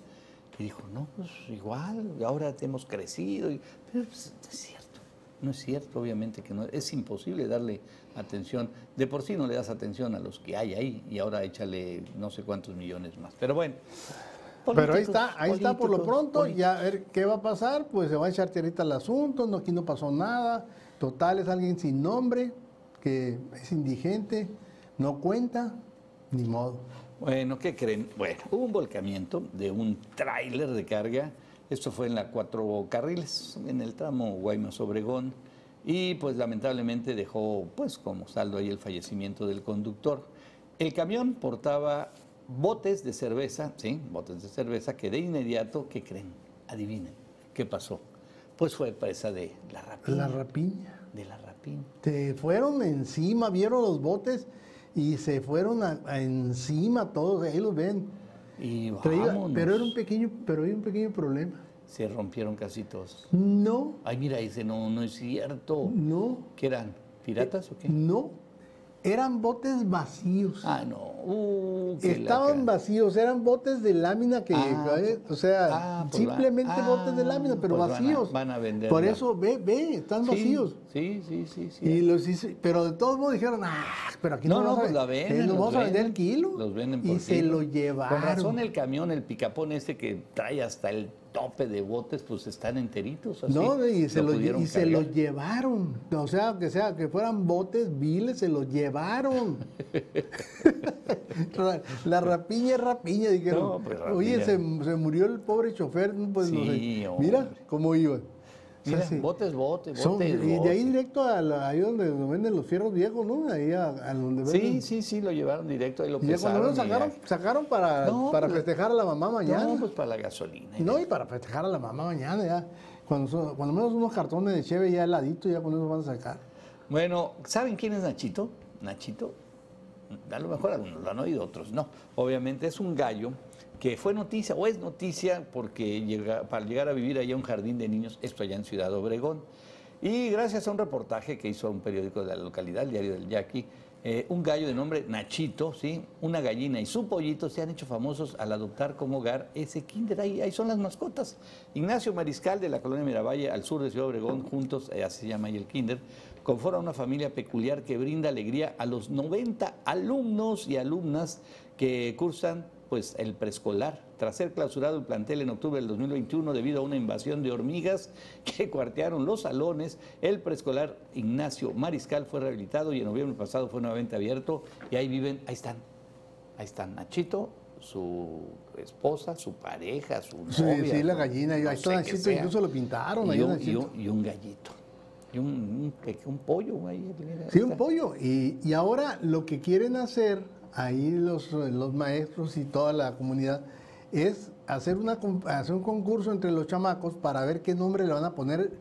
Y dijo, no, pues igual, ahora hemos crecido. Y- pero pues, es cierto, no es cierto, obviamente que no, es imposible darle atención. De por sí no le das atención a los que hay ahí y ahora échale no sé cuántos millones más. Pero bueno. Pero ahí está, ahí está por lo pronto, políticos. ya a ver qué va a pasar, pues se va a echar tierrita al asunto, no, aquí no pasó nada, total es alguien sin nombre, que es indigente, no cuenta, ni modo. Bueno, ¿qué creen? Bueno, hubo un volcamiento de un tráiler de carga. Esto fue en la cuatro carriles, en el tramo Guaymas-Obregón. Y pues lamentablemente dejó pues como saldo ahí el fallecimiento del conductor. El camión portaba botes de cerveza, sí, botes de cerveza que de inmediato, ¿qué creen? Adivinen, ¿qué pasó? Pues fue presa de la rapiña. La rapiña. de la rapiña. Se fueron encima, vieron los botes y se fueron a- a encima todos, ahí los ven. Y Traía- vámonos. pero era un pequeño, pero hay un pequeño problema. Se rompieron casi todos. No, Ay, mira, ese no, no es cierto. no, ¿Qué eran? ¿Piratas o qué? no. Eran botes vacíos. Ah, no. Uh, Estaban vacíos, eran botes de lámina que, Ah, eh, o sea, ah, pues simplemente ah, botes de lámina, pero pues van a- vacíos. van a vender Por eso, ve, ve, están Sí, vacíos. Sí, sí, sí, sí. Y los hice- pero de todos modos dijeron, ah, pero aquí no, no, no, pues la venden. los vamos a vender venden, kilo. Los venden por y se kilo. lo llevaron. Con razón el camión, el picapón este que trae hasta el tope de botes, pues están enteritos. Así, no, y se, lo, y se lo cargar. llevaron. O sea, que sea que fueran botes viles, se los llevaron. La rapiña es rapiña, dijeron. No, pues, rapiña. Oye, se, se murió el pobre chofer, pues no sé. Mira cómo iba. O sea, Mira, sí. botes, botes, Son- botes. y de ahí directo a la- ahí donde venden los fierros viejos, ¿no? Ahí a, a donde Sí, venden. sí, sí, lo llevaron directo, ahí lo Y cuando ya- sacaron, sacaron para, No, para pues, festejar a la mamá mañana. No, pues para la gasolina. No, y para festejar a la mamá mañana ya. Cuando, cuando menos unos cartones de cheve ya heladito, ya con eso van a sacar. Bueno, ¿saben quién es Nachito? Nachito, a lo mejor algunos lo han oído, otros no. Obviamente es un gallo que fue noticia, o es noticia, porque para llegar a vivir allá un jardín de niños, esto allá en Ciudad Obregón. Y gracias a un reportaje que hizo un periódico de la localidad, el Diario del Yaqui, eh, un gallo de nombre Nachito, ¿sí? una gallina y su pollito se han hecho famosos al adoptar como hogar ese kinder. Ahí, ahí son las mascotas. Ignacio Mariscal de la colonia Miravalle, al sur de Ciudad Obregón, juntos, eh, así se llama ahí el kinder, conforma una familia peculiar que brinda alegría a los 90 alumnos y alumnas que cursan pues el preescolar. Tras ser clausurado el plantel en octubre del 2021 debido a una invasión de hormigas que cuartearon los salones, el preescolar Ignacio Mariscal fue rehabilitado y en noviembre pasado fue nuevamente abierto y ahí viven, ahí están, ahí están Nachito, su esposa, su pareja, su Sí, novia. sí, la gallina. no ahí qué Nachito, incluso lo pintaron. ahí y, a un, y un- y un gallito. Y un, un, pollo ahí. Sí, ahí un pollo. Y, y ahora lo que quieren hacer ahí los, los maestros y toda la comunidad es hacer, una, hacer un concurso entre los chamacos para ver qué nombre le van a poner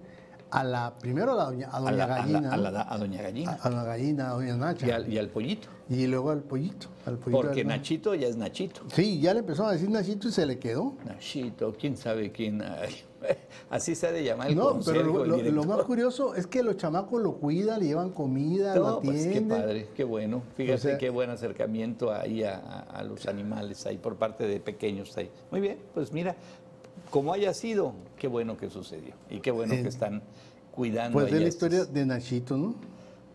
a la, primero a, la doña, a doña la- a la- gallina. a ¿no? la- a doña gallina. A- la gallina, a doña Nacha. y, al, y al pollito. Y luego al pollito. Al pollito Porque Nachito ya es Nachito. Sí, ya le empezó a decir Nachito y se le quedó. Nachito, quién sabe quién. así se ha de llamar el No, pero lo, más curioso es que los chamacos lo cuidan, le llevan comida, lo No, pues qué atienden. padre, qué bueno. Fíjate O sea- qué buen acercamiento ahí a los animales ahí por parte de pequeños ahí. Muy bien, pues mira, como haya sido, qué bueno que sucedió y qué bueno Eh, que están cuidando. Pues es la historia de Nachito, ¿no?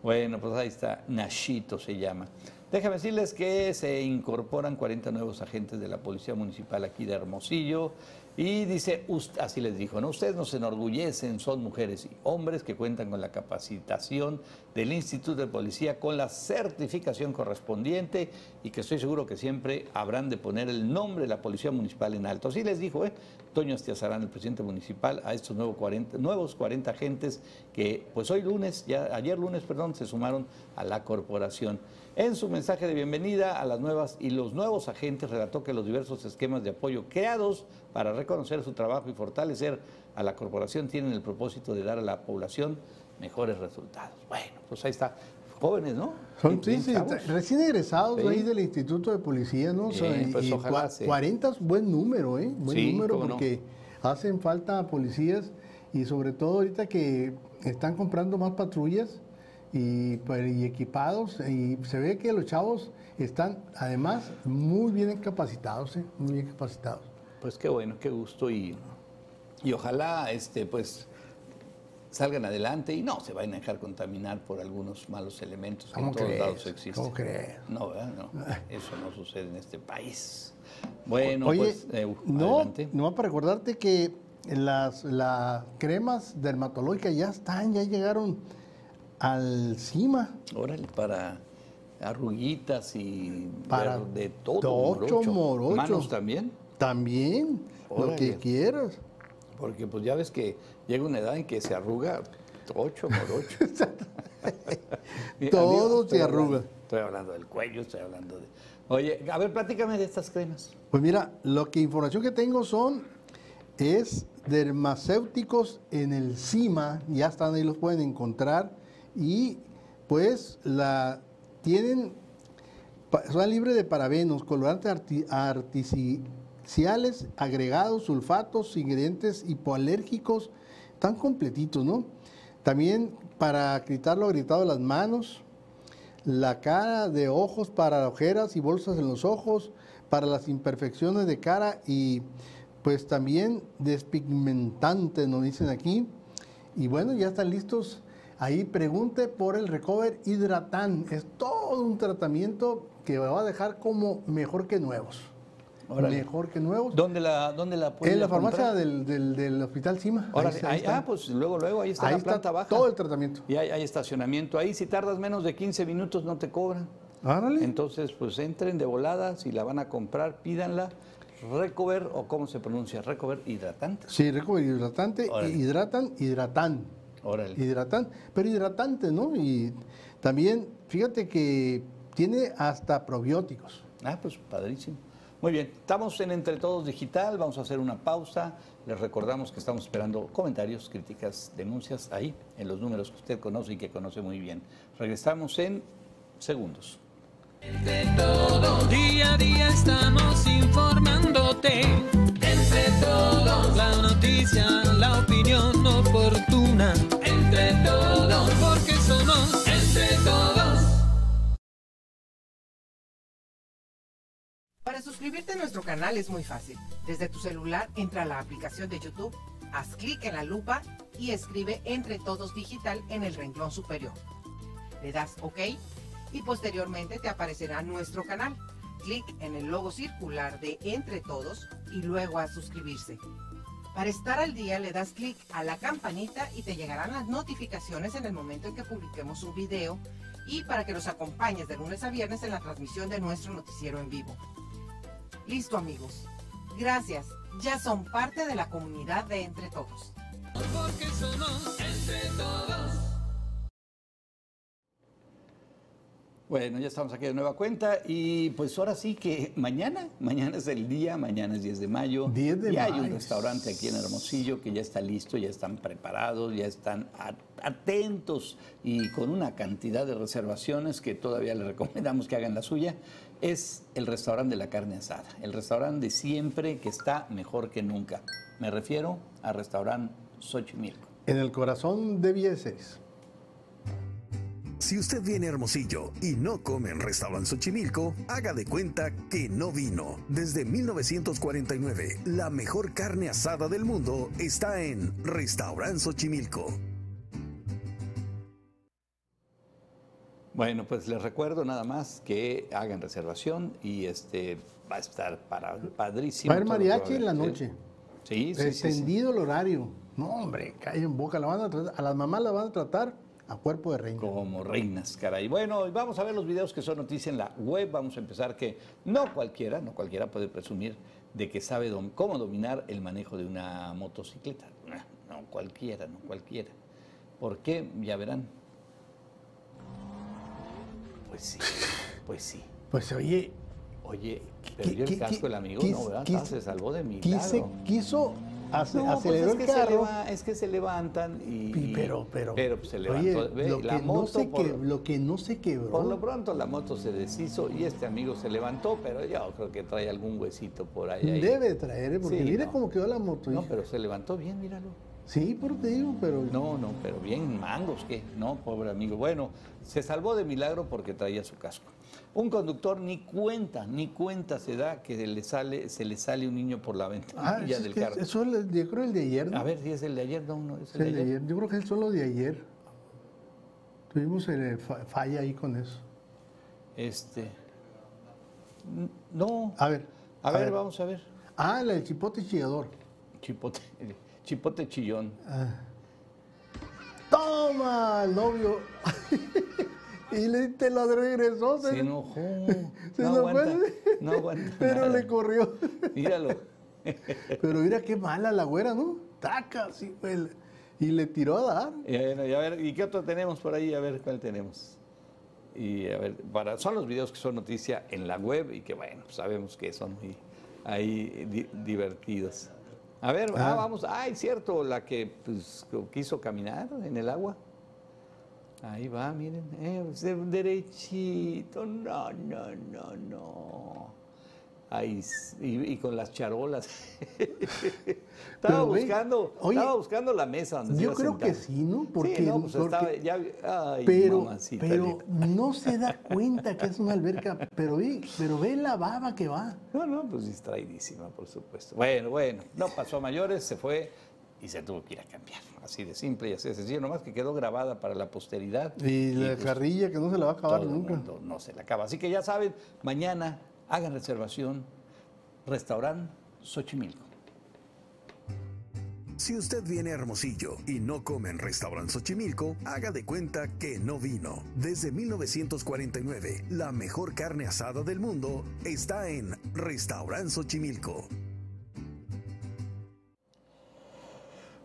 Bueno, pues ahí está, Nachito se llama. Déjame decirles que se incorporan 40 nuevos agentes de la Policía Municipal aquí de Hermosillo. Y dice, así les dijo, ¿no? Ustedes nos enorgullecen, son mujeres y hombres que cuentan con la capacitación del Instituto de Policía, con la certificación correspondiente y que estoy seguro que siempre habrán de poner el nombre de la Policía Municipal en alto. Así les dijo, ¿eh? Toño Astiazarán, el presidente municipal, a estos nuevos 40, nuevos 40 agentes que, pues hoy lunes, ya ayer lunes, perdón, se sumaron a la corporación. En su mensaje de bienvenida a las nuevas y los nuevos agentes relató que los diversos esquemas de apoyo creados para reconocer su trabajo y fortalecer a la corporación tienen el propósito de dar a la población mejores resultados. Bueno, pues ahí está. Jóvenes, ¿no? Son, sí, recién egresados Sí. ahí del Instituto de Policía, ¿no? O sea, Bien, pues y ojalá cua- se- 40 es buen número, ¿eh? Buen Sí, número no. porque hacen falta policías y sobre todo ahorita que están comprando más patrullas y, pues, y equipados y se ve que los chavos están además muy bien capacitados, ¿eh? Muy bien capacitados. Pues qué bueno, qué gusto y, y ojalá este pues salgan adelante y no se vayan a dejar contaminar por algunos malos elementos que en ¿Cómo todos crees? lados existen. ¿Cómo crees? No, ¿verdad? No, eso no sucede en este país. Bueno, Oye, pues eh, no, adelante. no para recordarte que las, las cremas dermatológicas ya están, ya llegaron al cima. Órale, para arruguitas y Para de todo. tocho, morocho. Manos también, También, lo que quieras. porque pues ya ves que llega una edad en que se arruga ocho morocho. Todo se hablando- arruga. Estoy hablando del cuello, estoy hablando de... Oye, a ver, platícame de estas cremas. Pues mira, lo que información que tengo son es dermacéuticos en el CIMA, ya están ahí, los pueden encontrar y pues la tienen son libres de parabenos, colorantes arti- artificiales, agregados, sulfatos, ingredientes hipoalérgicos, tan completitos, ¿no? También para quitar lo agrietado de las manos, la cara de ojos para ojeras y bolsas en los ojos, para las imperfecciones de cara y pues también despigmentante, nos dicen aquí. Y bueno, ya están listos. Ahí pregunte por el Recover Hidratan. Es todo un tratamiento que va a dejar como mejor que nuevos. Órale. Mejor que nuevos. ¿Dónde la, dónde la En la farmacia del, del- del Hospital Cima. Órale, Ahí está, ahí ahí- está. ah, pues luego, luego, ahí está Ahí la está planta baja. todo el tratamiento. Y hay, hay estacionamiento ahí. Si tardas menos de 15 minutos, no te cobran. Árale. Entonces, pues entren de volada. Si la van a comprar, pídanla. Recover, o cómo se pronuncia, Recover hidratante. Sí, Recover hidratante, Órale. hidratan, hidratan. Órale. Hidratan, pero hidratante, ¿no? Y también, fíjate que tiene hasta probióticos. Ah, pues padrísimo. Muy bien, estamos en Entre Todos Digital, vamos a hacer una pausa. Les recordamos que estamos esperando comentarios, críticas, denuncias ahí, en los números que usted conoce y que conoce muy bien. Regresamos en segundos. Entre todos, día a día estamos informándote. Entre todos, la noticia, la opinión oportuna. Entre todos, porque somos entre todos. Para suscribirte a nuestro canal es muy fácil. Desde tu celular entra a la aplicación de YouTube, haz clic en la lupa y escribe Entre Todos Digital en el renglón superior. Le das OK y posteriormente te aparecerá nuestro canal. Clic en el logo circular de Entre Todos y luego a suscribirse. Para estar al día le das clic a la campanita y te llegarán las notificaciones en el momento en que publiquemos un video y para que nos acompañes de lunes a viernes en la transmisión de nuestro noticiero en vivo. Listo amigos. Gracias. Ya son parte de la comunidad de Entre Todos. Porque somos entre todos. Bueno, ya estamos aquí de nueva cuenta y pues ahora sí que mañana, mañana es el día, mañana es 10 de mayo. 10 de y hay un mayo. restaurante aquí en Hermosillo que ya está listo, ya están preparados, ya están atentos y con una cantidad de reservaciones que todavía les recomendamos que hagan la suya. Es el restaurante de la carne asada, el restaurante de siempre que está mejor que nunca. Me refiero al restaurante Xochimilco. En el corazón de 6. Si usted viene a Hermosillo y no come en Restaurant Xochimilco, haga de cuenta que no vino. Desde 1949, la mejor carne asada del mundo está en Restaurant Xochimilco. Bueno, pues les recuerdo nada más que hagan reservación y este va a estar para padrísimo. Va a haber mariachi en la noche. Sí, sí, sí, sí. Extendido el horario. No, hombre, cae en boca. La van a, tratar- a las mamás la van a tratar a cuerpo de reina. Como reinas, caray. Bueno, vamos a ver los videos que son noticia en la web. Vamos a empezar que no cualquiera, no cualquiera puede presumir de que sabe dom- cómo dominar el manejo de una motocicleta. No, no cualquiera, no cualquiera. ¿Por qué? Ya verán. Pues sí, pues sí. Pues oye, Oye, perdió el casco el amigo, quis- no, ¿verdad? quis- Ah, se salvó de quise, quiso, ace- No, pues es que el se carro. leva- es que se levantan y... y- pero, pero. Pero se oye, levantó. Ve, lo, la que moto no se por, que- lo que no se quebró. por lo pronto la moto se deshizo y este amigo se levantó, pero yo creo que trae algún huesito por ahí. ahí. Debe traer, ¿eh? porque Sí, mire no. cómo quedó la moto. No, hija. pero se levantó bien, míralo. Sí, por te digo, pero. No, no, pero bien mangos, ¿qué? No, pobre amigo. Bueno, se salvó de milagro porque traía su casco. Un conductor ni cuenta, ni cuenta se da que le sale, se le sale un niño por la Ah, ventanilla es del carro. eso es el, yo creo el de ayer. ¿no? A ver si es el de ayer, no, no, es el de el de ayer. ayer. Yo creo que es solo de ayer. Tuvimos eh, fa- falla ahí con eso. Este. No. A ver. A, ver, vamos a ver. Ah, del chipote chillador. Chipote, chipote chillón. ¡Toma, el novio! y le te lo regresó. Se se- enojó. se no enojó. No aguanta. Pero nada. le corrió. Míralo. Pero mira qué mala la güera, ¿no? Taca, sí. Y le tiró a dar. Y, y a ver, ¿y qué otro tenemos por ahí? A ver cuál tenemos. Y a ver, para, son los videos que son noticia en la web y que bueno, pues sabemos que son muy ahí di- divertidos. A ver, ah, Ah. vamos, ay, cierto, la que pues, quiso caminar en el agua. Ahí va, miren, eh, de- derechito, no, no, no, no. Ahí, s- y, y con las charolas. estaba, Pero buscando, oye, estaba buscando la mesa donde se Yo iba creo que sí, ¿no? Porque, sí, no, pues porque- estaba, ya, ay, pero, mamacita pero no se da cuenta que es una alberca. Pero ve, pero ve la baba que va. No, no, pues distraidísima, por supuesto. Bueno, bueno, no pasó a mayores, se fue y se tuvo que ir a cambiar. Así de simple y así de sencillo, nomás que quedó grabada para la posteridad. Y la pues, carrilla que no se la va a acabar todo el nunca. mundo no se la acaba. Así que ya saben, mañana hagan reservación, restaurante Xochimilco. Si usted viene a Hermosillo y no come en Restaurant Xochimilco, haga de cuenta que no vino. Desde 1949, la mejor carne asada del mundo está en Restaurant Xochimilco.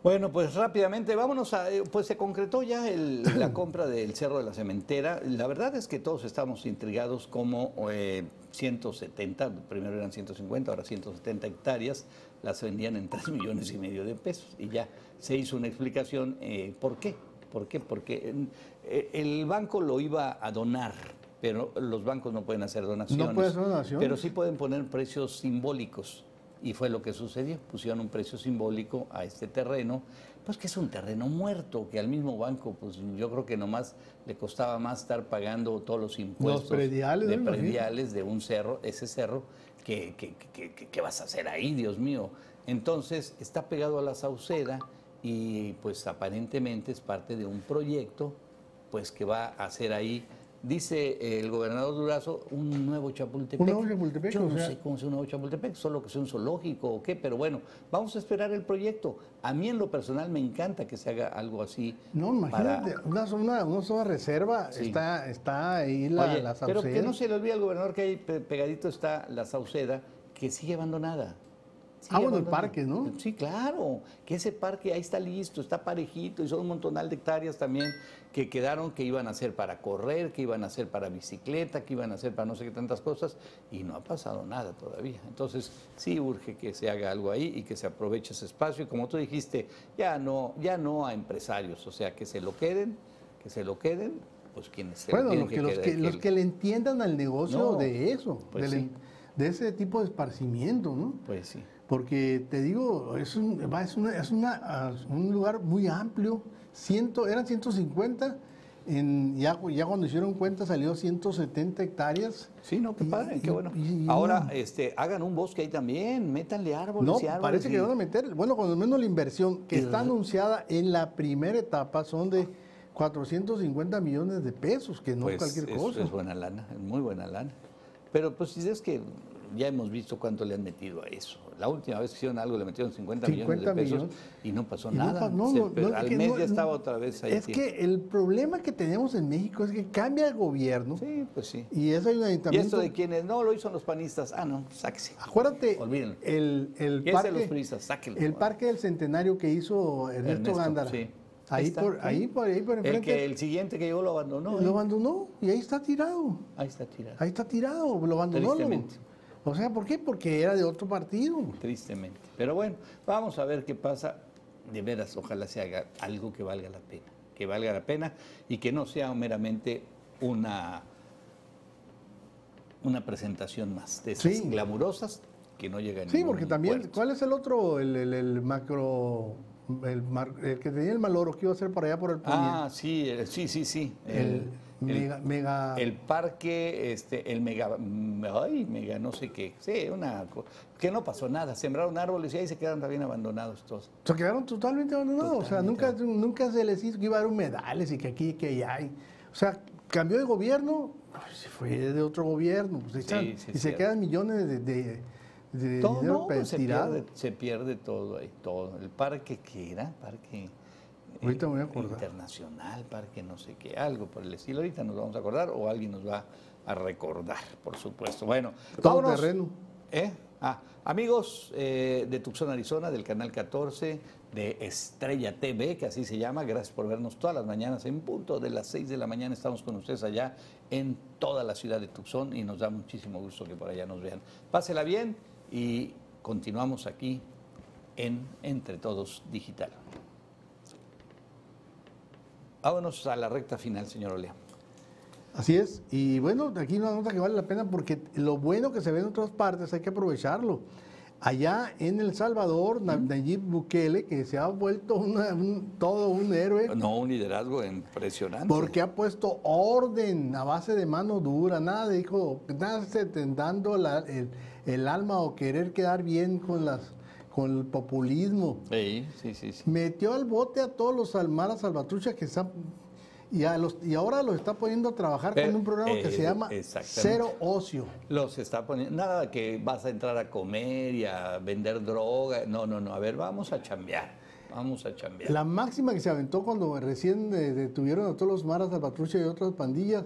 Bueno, pues rápidamente, vámonos a, eh, pues se concretó ya el- la compra del Cerro de la Cementera. La verdad es que todos estamos intrigados como eh, 170, primero eran 150, ahora 170 hectáreas, las vendían en 3 millones y medio de pesos. Y ya se hizo una explicación, eh, ¿por qué? ¿Por qué? Porque eh, el banco lo iba a donar, pero los bancos no pueden hacer donaciones. pueden hacer donaciones. Pero sí pueden poner precios simbólicos. Y fue lo que sucedió. Pusieron un precio simbólico a este terreno, pues que es un terreno muerto, que al mismo banco, pues yo creo que nomás le costaba más estar pagando todos los impuestos prediales, de prediales de un cerro, ese cerro, que, que- que- que- ¿qué vas a hacer ahí, Dios mío? Entonces, está pegado a la sauceda y pues aparentemente es parte de un proyecto pues que va a hacer ahí, dice el gobernador Durazo, un nuevo Chapultepec. Un nuevo Chapultepec, Yo o no sea- sé cómo es un nuevo Chapultepec, solo que sea un zoológico o qué, pero bueno, vamos a esperar el proyecto. A mí en lo personal me encanta que se haga algo así. No, imagínate, para- una zona, una zona reserva, Sí. está, está ahí la, Oye, la pero que Sauceda. no se le olvide al gobernador que ahí pe- pegadito está la Sauceda, que sigue abandonada. Sigue Ah, bueno, el parque, ¿no? Sí, claro, que ese parque ahí está listo, está parejito y son un montonal de hectáreas también que quedaron que iban a ser para correr, que iban a ser para bicicleta, que iban a ser para no sé qué tantas cosas y no ha pasado nada todavía. Entonces, sí urge que se haga algo ahí y que se aproveche ese espacio y como tú dijiste, ya no ya no a empresarios, o sea, que se lo queden, que se lo queden, pues quienes se lo Bueno, tienen los que, los, que, los que le entiendan al negocio No, de eso, pues sí. de ese tipo de esparcimiento, ¿no? Pues sí. Porque te digo, es un, es una- es una, ah, un lugar muy amplio, ciento, eran 150, en, ya, ya cuando hicieron cuenta salió 170 hectáreas. Sí, no, qué padre, qué bueno. y- Ahora, este, hagan un bosque ahí también, métanle árboles No, y árboles. parece que van a meter, bueno, cuando menos la inversión que está anunciada en la primera etapa son de 450 millones de pesos, que no pues, es cualquier es- cosa. Es buena lana, es muy buena lana. Pero pues si es que ya hemos visto cuánto le han metido a eso. La última vez que hicieron algo le metieron 50, 50 millones de pesos millones. y no pasó Y nada. no, Se- no, no, al mes ya estaba otra vez ahí. Es que el problema que tenemos en México es que cambia el gobierno Sí, pues sí. y ese Y ayuntamiento... esto de quienes no lo hizo los panistas, ah, no, sáquese. Acuérdate, Olvídenlo. el, el Y parque, los priistas, sáquenlo. el parque del centenario que hizo Ernesto, Ernesto, Gándara. sí. Ahí, está, por, sí. ahí, por, ahí por El, enfrente. que, el siguiente que llegó lo abandonó. lo ¿eh? abandonó y ahí está tirado. Ahí está tirado. Ahí está tirado, lo abandonó. lo- Tristemente. O sea, ¿por qué? Porque era de otro partido. Tristemente. Pero bueno, vamos a ver qué pasa. De veras, ojalá se haga algo que valga la pena. Que valga la pena y que no sea meramente una, una presentación más de esas Sí. glamurosas que no llegan a Sí, porque también, puerto. ¿cuál es el otro? El, el- el macro, el, mar- el que tenía el maloro que iba a ser por allá por el Ah, sí, eh, sí, sí, sí. el, el- mega, mega- El parque, este, el mega, mm, ay, mega, no sé qué, sí, una, que no pasó nada, sembraron árboles y ahí se quedaron también abandonados todos. Se quedaron totalmente abandonados. O sea, nunca, nunca se les hizo que iba a haber humedales y que aquí y que allá. hay. O sea, cambió de gobierno, se fue de otro gobierno. pues, Sí, están. sí, y se quedan millones de, de, de Todo, no, se, pierde, se pierde todo ahí, todo. El parque que era, parque Ahorita me voy a acordar. internacional, parque no sé qué, algo por el estilo. Ahorita nos vamos a acordar o alguien nos va a recordar, por supuesto. Bueno, Todo vámonos. terreno. ¿Eh? Ah, amigos eh, de Tucson, Arizona, del canal 14 de Estrella TV, que así se llama, gracias por vernos todas las mañanas en punto de las 6 de la mañana. Estamos con ustedes allá en toda la ciudad de Tucson y nos da muchísimo gusto que por allá nos vean. Pásela bien y continuamos aquí en Entre Todos Digital. Vámonos a la recta final, señor Olea. Así es. Y bueno, aquí una nota que vale la pena porque lo bueno que se ve en otras partes hay que aprovecharlo. Allá en El Salvador, Na- Nayib Bukele, que se ha vuelto una- un- todo un héroe, No, un liderazgo impresionante. porque ha puesto orden a base de mano dura, nada de dijo, nada tentando la- el, el alma o querer quedar bien con las con el populismo. Sí, sí, sí. sí. Metió al bote a todos los almaras salvatruchas que están y, a los, y ahora los está poniendo a trabajar Pero, con un programa que eh, se llama exactamente. Cero Ocio. Los está poniendo, nada que vas a entrar a comer y a vender droga. No, no, no. A ver, vamos a chambear. Vamos a chambear. La máxima que se aventó cuando recién eh, detuvieron a todos los maras salvatruchas y otras pandillas,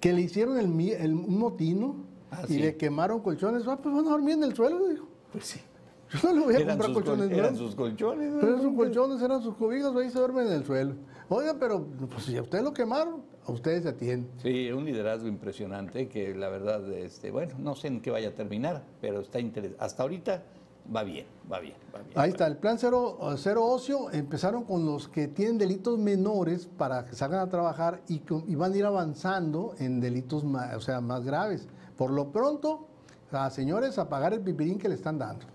que le hicieron el, un motino Ah, y sí. le quemaron colchones. Ah, pues van a dormir en el suelo, dijo. Pues sí. Yo no le voy a Eran comprar colchones eran sus colchones. Pero ¿no? sus colchones eran sus cobijas, ahí se duermen en el suelo. Oiga, pero pues si a ustedes lo quemaron, a ustedes se atienden. Sí, un liderazgo impresionante que la verdad, este, bueno, no sé en qué vaya a terminar, pero está interesante. Hasta ahorita va bien, va bien, va bien. Ahí está, el plan cero, cero ocio, empezaron con los que tienen delitos menores para que salgan a trabajar y, van a ir avanzando en delitos ma- o sea, más graves. Por lo pronto, a señores, a pagar el pipirín que le están dando.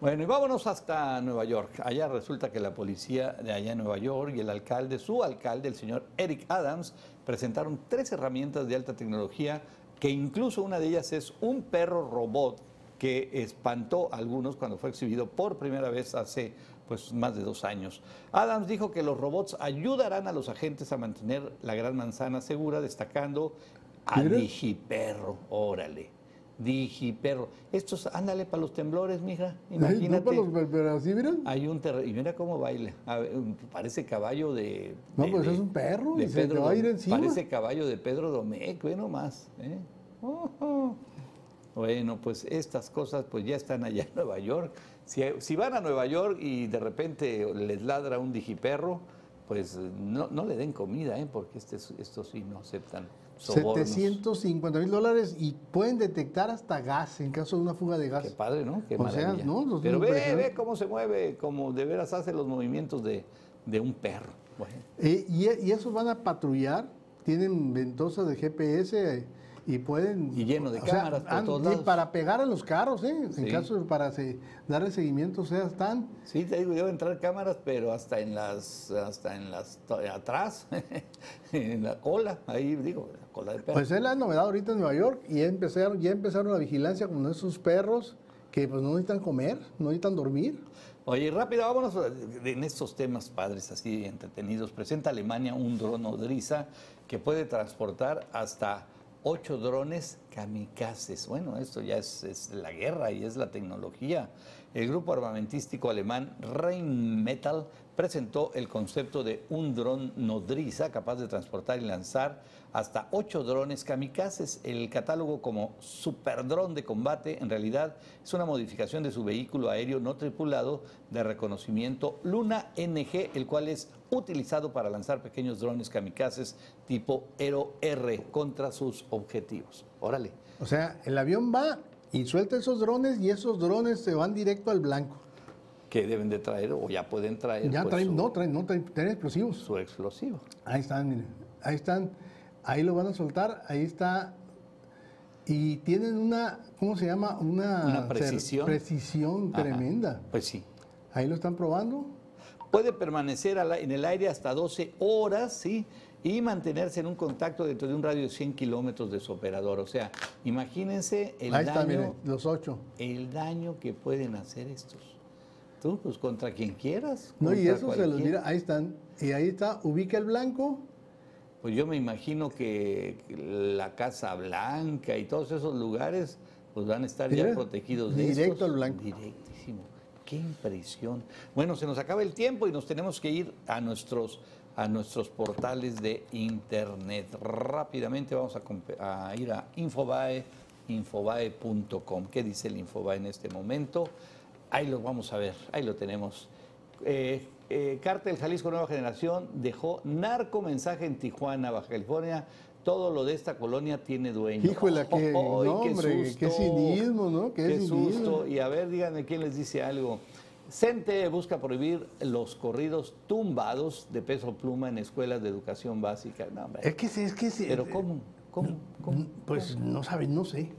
Bueno, y vámonos hasta Nueva York. Allá resulta que la policía de allá en Nueva York y el alcalde, su alcalde, el señor Eric Adams, presentaron tres herramientas de alta tecnología, que incluso una de ellas es un perro robot que espantó a algunos cuando fue exhibido por primera vez hace pues más de dos años. Adams dijo que los robots ayudarán a los agentes a mantener la gran manzana segura, destacando a. Digiperro, órale. Digiperro. Estos, ándale para los temblores, mija. No Imagínate. para los- pero así, miren. Hay un terreno, y mira cómo baila. A ver, un- parece caballo de. No, de- pues de- es un perro de y se te va a ir encima. Parece caballo de Pedro Domecq, ve nomás. ¿eh? Ujú. Bueno, pues estas cosas pues ya están allá en Nueva York. Si, si van a Nueva York y de repente les ladra un digiperro, pues no, no le den comida, ¿eh? porque este, estos sí no aceptan sobornos. 750 mil dólares y pueden detectar hasta gas en caso de una fuga de gas. Qué padre, ¿no? Qué O sea, maravilla. ¿no? Los Pero ve, ve cómo se mueve, como de veras hace los movimientos de, de un perro. Bueno, Eh, y, y esos van a patrullar, tienen ventosas de GPS y pueden... Y lleno de sea, cámaras por han- todos y lados. Para pegar a los carros, ¿eh? Sí. En caso de para se- darle seguimiento, o sea, están... sí, te digo, deben entrar cámaras, pero hasta en las, hasta en las, atrás, en la cola, ahí digo, la cola de perro. Pues es la novedad ahorita en Nueva York y ya empezaron, ya empezaron la vigilancia con esos perros que pues no necesitan comer, no necesitan dormir. Oye, rápido, vámonos en estos temas padres, así entretenidos. Presenta Alemania un dron nodriza que puede transportar hasta ocho drones kamikazes. Bueno, esto ya es, la guerra y es la tecnología. El grupo armamentístico alemán Rheinmetall presentó el concepto de un dron nodriza capaz de transportar y lanzar hasta ocho drones kamikazes. El catálogo como superdrón de combate en realidad es una modificación de su vehículo aéreo no tripulado de reconocimiento Luna NG, el cual es utilizado para lanzar pequeños drones kamikazes tipo Aero R contra sus objetivos. Órale. O sea, el avión va y suelta esos drones y esos drones se van directo al blanco. que deben de traer o ya pueden traer Ya pues, traen, su, no, traen, no, traen, traen explosivos. su explosivo. Ahí están, miren. Ahí están. Ahí lo van a soltar. Ahí está. Y tienen una, ¿cómo se llama? Una, precisión. precisión Ajá. tremenda. Pues sí. Ahí lo están probando. Puede permanecer en el aire hasta 12 horas, ¿sí? Y mantenerse en un contacto dentro de un radio de 100 kilómetros de su operador. O sea, imagínense el Ahí están, daño, miren, los ocho. el daño que pueden hacer estos. Tú, pues contra quien quieras. No, y eso se los mira, ahí están. Y ahí está, ubica el blanco. Pues yo me imagino que la Casa Blanca y todos esos lugares pues van a estar ya protegidos de directo estos. al blanco. Directísimo. Qué impresión. Bueno, se nos acaba el tiempo y nos tenemos que ir a nuestros a nuestros portales de internet. Rápidamente vamos a, ir a Infobae, infobae.com. ¿Qué dice el Infobae en este momento? Ahí lo vamos a ver, ahí lo tenemos. Eh, eh, Cártel Jalisco Nueva Generación dejó narco mensaje en Tijuana, Baja California. Todo lo de esta colonia tiene dueño. Híjole, qué- ¡Ay, no, hombre, qué cinismo, ¿no? Qué Qué, cinismo. susto. Y a ver, díganme quién les dice algo. CENTE busca prohibir los corridos tumbados de peso pluma en escuelas de educación básica. No, hombre. Es que sí, es que sí. Pero ¿cómo? ¿Cómo? cómo? Pues no sabes, no sé.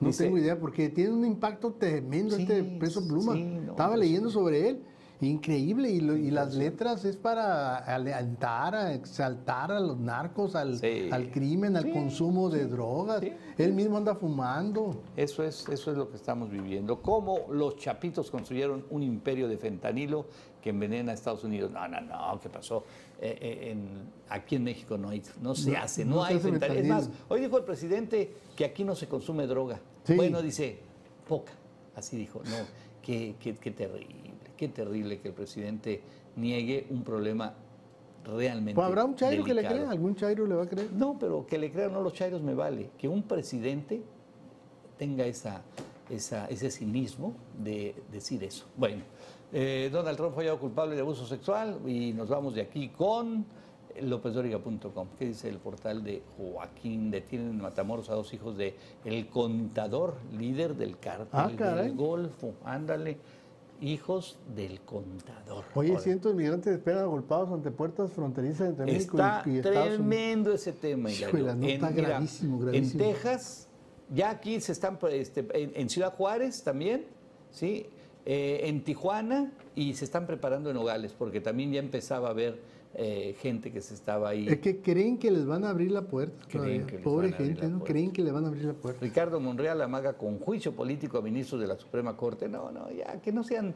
No Dice- tengo idea, porque tiene un impacto tremendo Sí, este peso pluma. sí, no, Estaba pues leyendo sobre él. Increíble, y, lo- y las letras es para alentar, a exaltar a los narcos, al, Sí. al crimen, al Sí, consumo de drogas. Él mismo anda fumando. Eso es, eso es lo que estamos viviendo. Cómo los chapitos construyeron un imperio de fentanilo que envenena a Estados Unidos. No, no, no, ¿qué pasó? Eh, eh, en- aquí en México no, hay, no se No, hace, no hay hace fentanilo. Es más, fentanilo. hoy dijo el presidente que aquí no se consume droga. Bueno, dice, poca. Así dijo. No, qué, qué, qué terrible, qué terrible que el presidente niegue un problema realmente Pues habrá un chairo que le crea, algún chairo le va a creer. No, pero que le crean no los chairos me vale. Que un presidente tenga esa, esa- ese cinismo de decir eso. Bueno, eh, Donald Trump fue hallado culpable de abuso sexual y nos vamos de aquí con lópezdoriga.com. ¿Qué dice el portal de Joaquín? Detienen en Matamoros a dos hijos de el contador, líder del cártel Ah, del Golfo. Ándale, hijos del contador. Oye, Ahora, cientos de migrantes esperan agolpados ante puertas fronterizas entre México y, y Estados Unidos. tremendo ese tema. Híjole, no, está gravísimo, gravísimo. En Texas, ya aquí se están, este, en, en Ciudad Juárez también, ¿sí? Eh, en Tijuana y se están preparando en Nogales, porque también ya empezaba a haber eh, gente que se estaba ahí. Es que creen que les van a abrir la puerta. Creen que Pobre gente, ¿no? Creen que le van a abrir la puerta. Ricardo Monreal amaga con juicio político a ministros de la Suprema Corte. No, no, ya, que no sean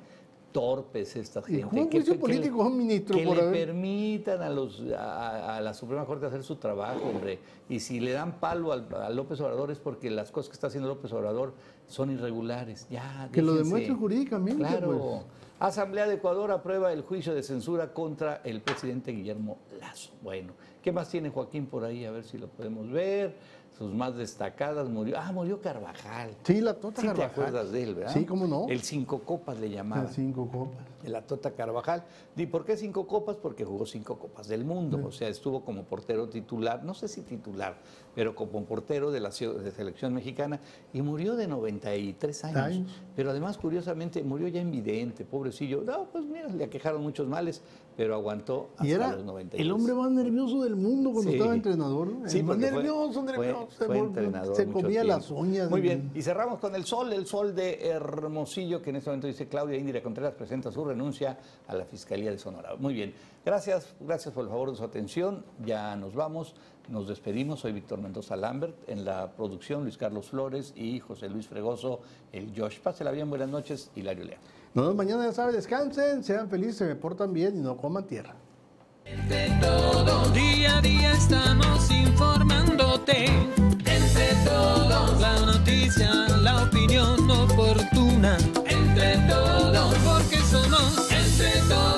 torpes esta gente. un que- juicio que- político a un ministro que por le haber- permitan a, los, a, a la Suprema Corte hacer su trabajo, hombre. Y si le dan palo al, a López Obrador es porque las cosas que está haciendo López Obrador son irregulares. Ya, Que lo demuestre jurídicamente, Claro. pues. Asamblea de Ecuador aprueba el juicio de censura contra el presidente Guillermo Lazo. Bueno, ¿qué más tiene Joaquín por ahí? A ver si lo podemos ver. Sus más destacadas murió. Ah, murió Carvajal. Sí, la Tota Sí te Carvajal. acuerdas de él, ¿verdad? Sí, cómo no. El cinco copas le llamaban. Las cinco copas. De la Tota Carvajal. ¿Y por qué cinco copas? Porque jugó cinco copas del mundo. O sea, estuvo como portero titular, no sé si titular, pero como portero de la de selección mexicana y murió de 93 años. Años. Pero además, curiosamente, murió ya invidente, pobrecillo. No, pues mira, le aquejaron muchos males, pero aguantó hasta Y era los 93. el hombre más nervioso del mundo cuando Sí. estaba entrenador. ¿no? Sí, más fue- nervioso, fue- nervioso. fue entrenador se comía las uñas. Muy bien, y cerramos con el sol, el sol de Hermosillo, que en este momento dice Claudia Indira Contreras presenta su renuncia a la Fiscalía de Sonora. Muy bien, gracias, gracias por el favor de su atención. Ya nos vamos, nos despedimos. Soy Víctor Mendoza Lambert en la producción, Luis Carlos Flores y José Luis Fregoso, el Josh. Pásela bien, buenas noches, Hilario Lea. Nos vemos mañana, ya saben, descansen, sean felices, se portan bien y no coman tierra. Entre Todo día a día estamos informándote. Entre todos, la noticia, la opinión oportuna entre todos, porque somos entre todos.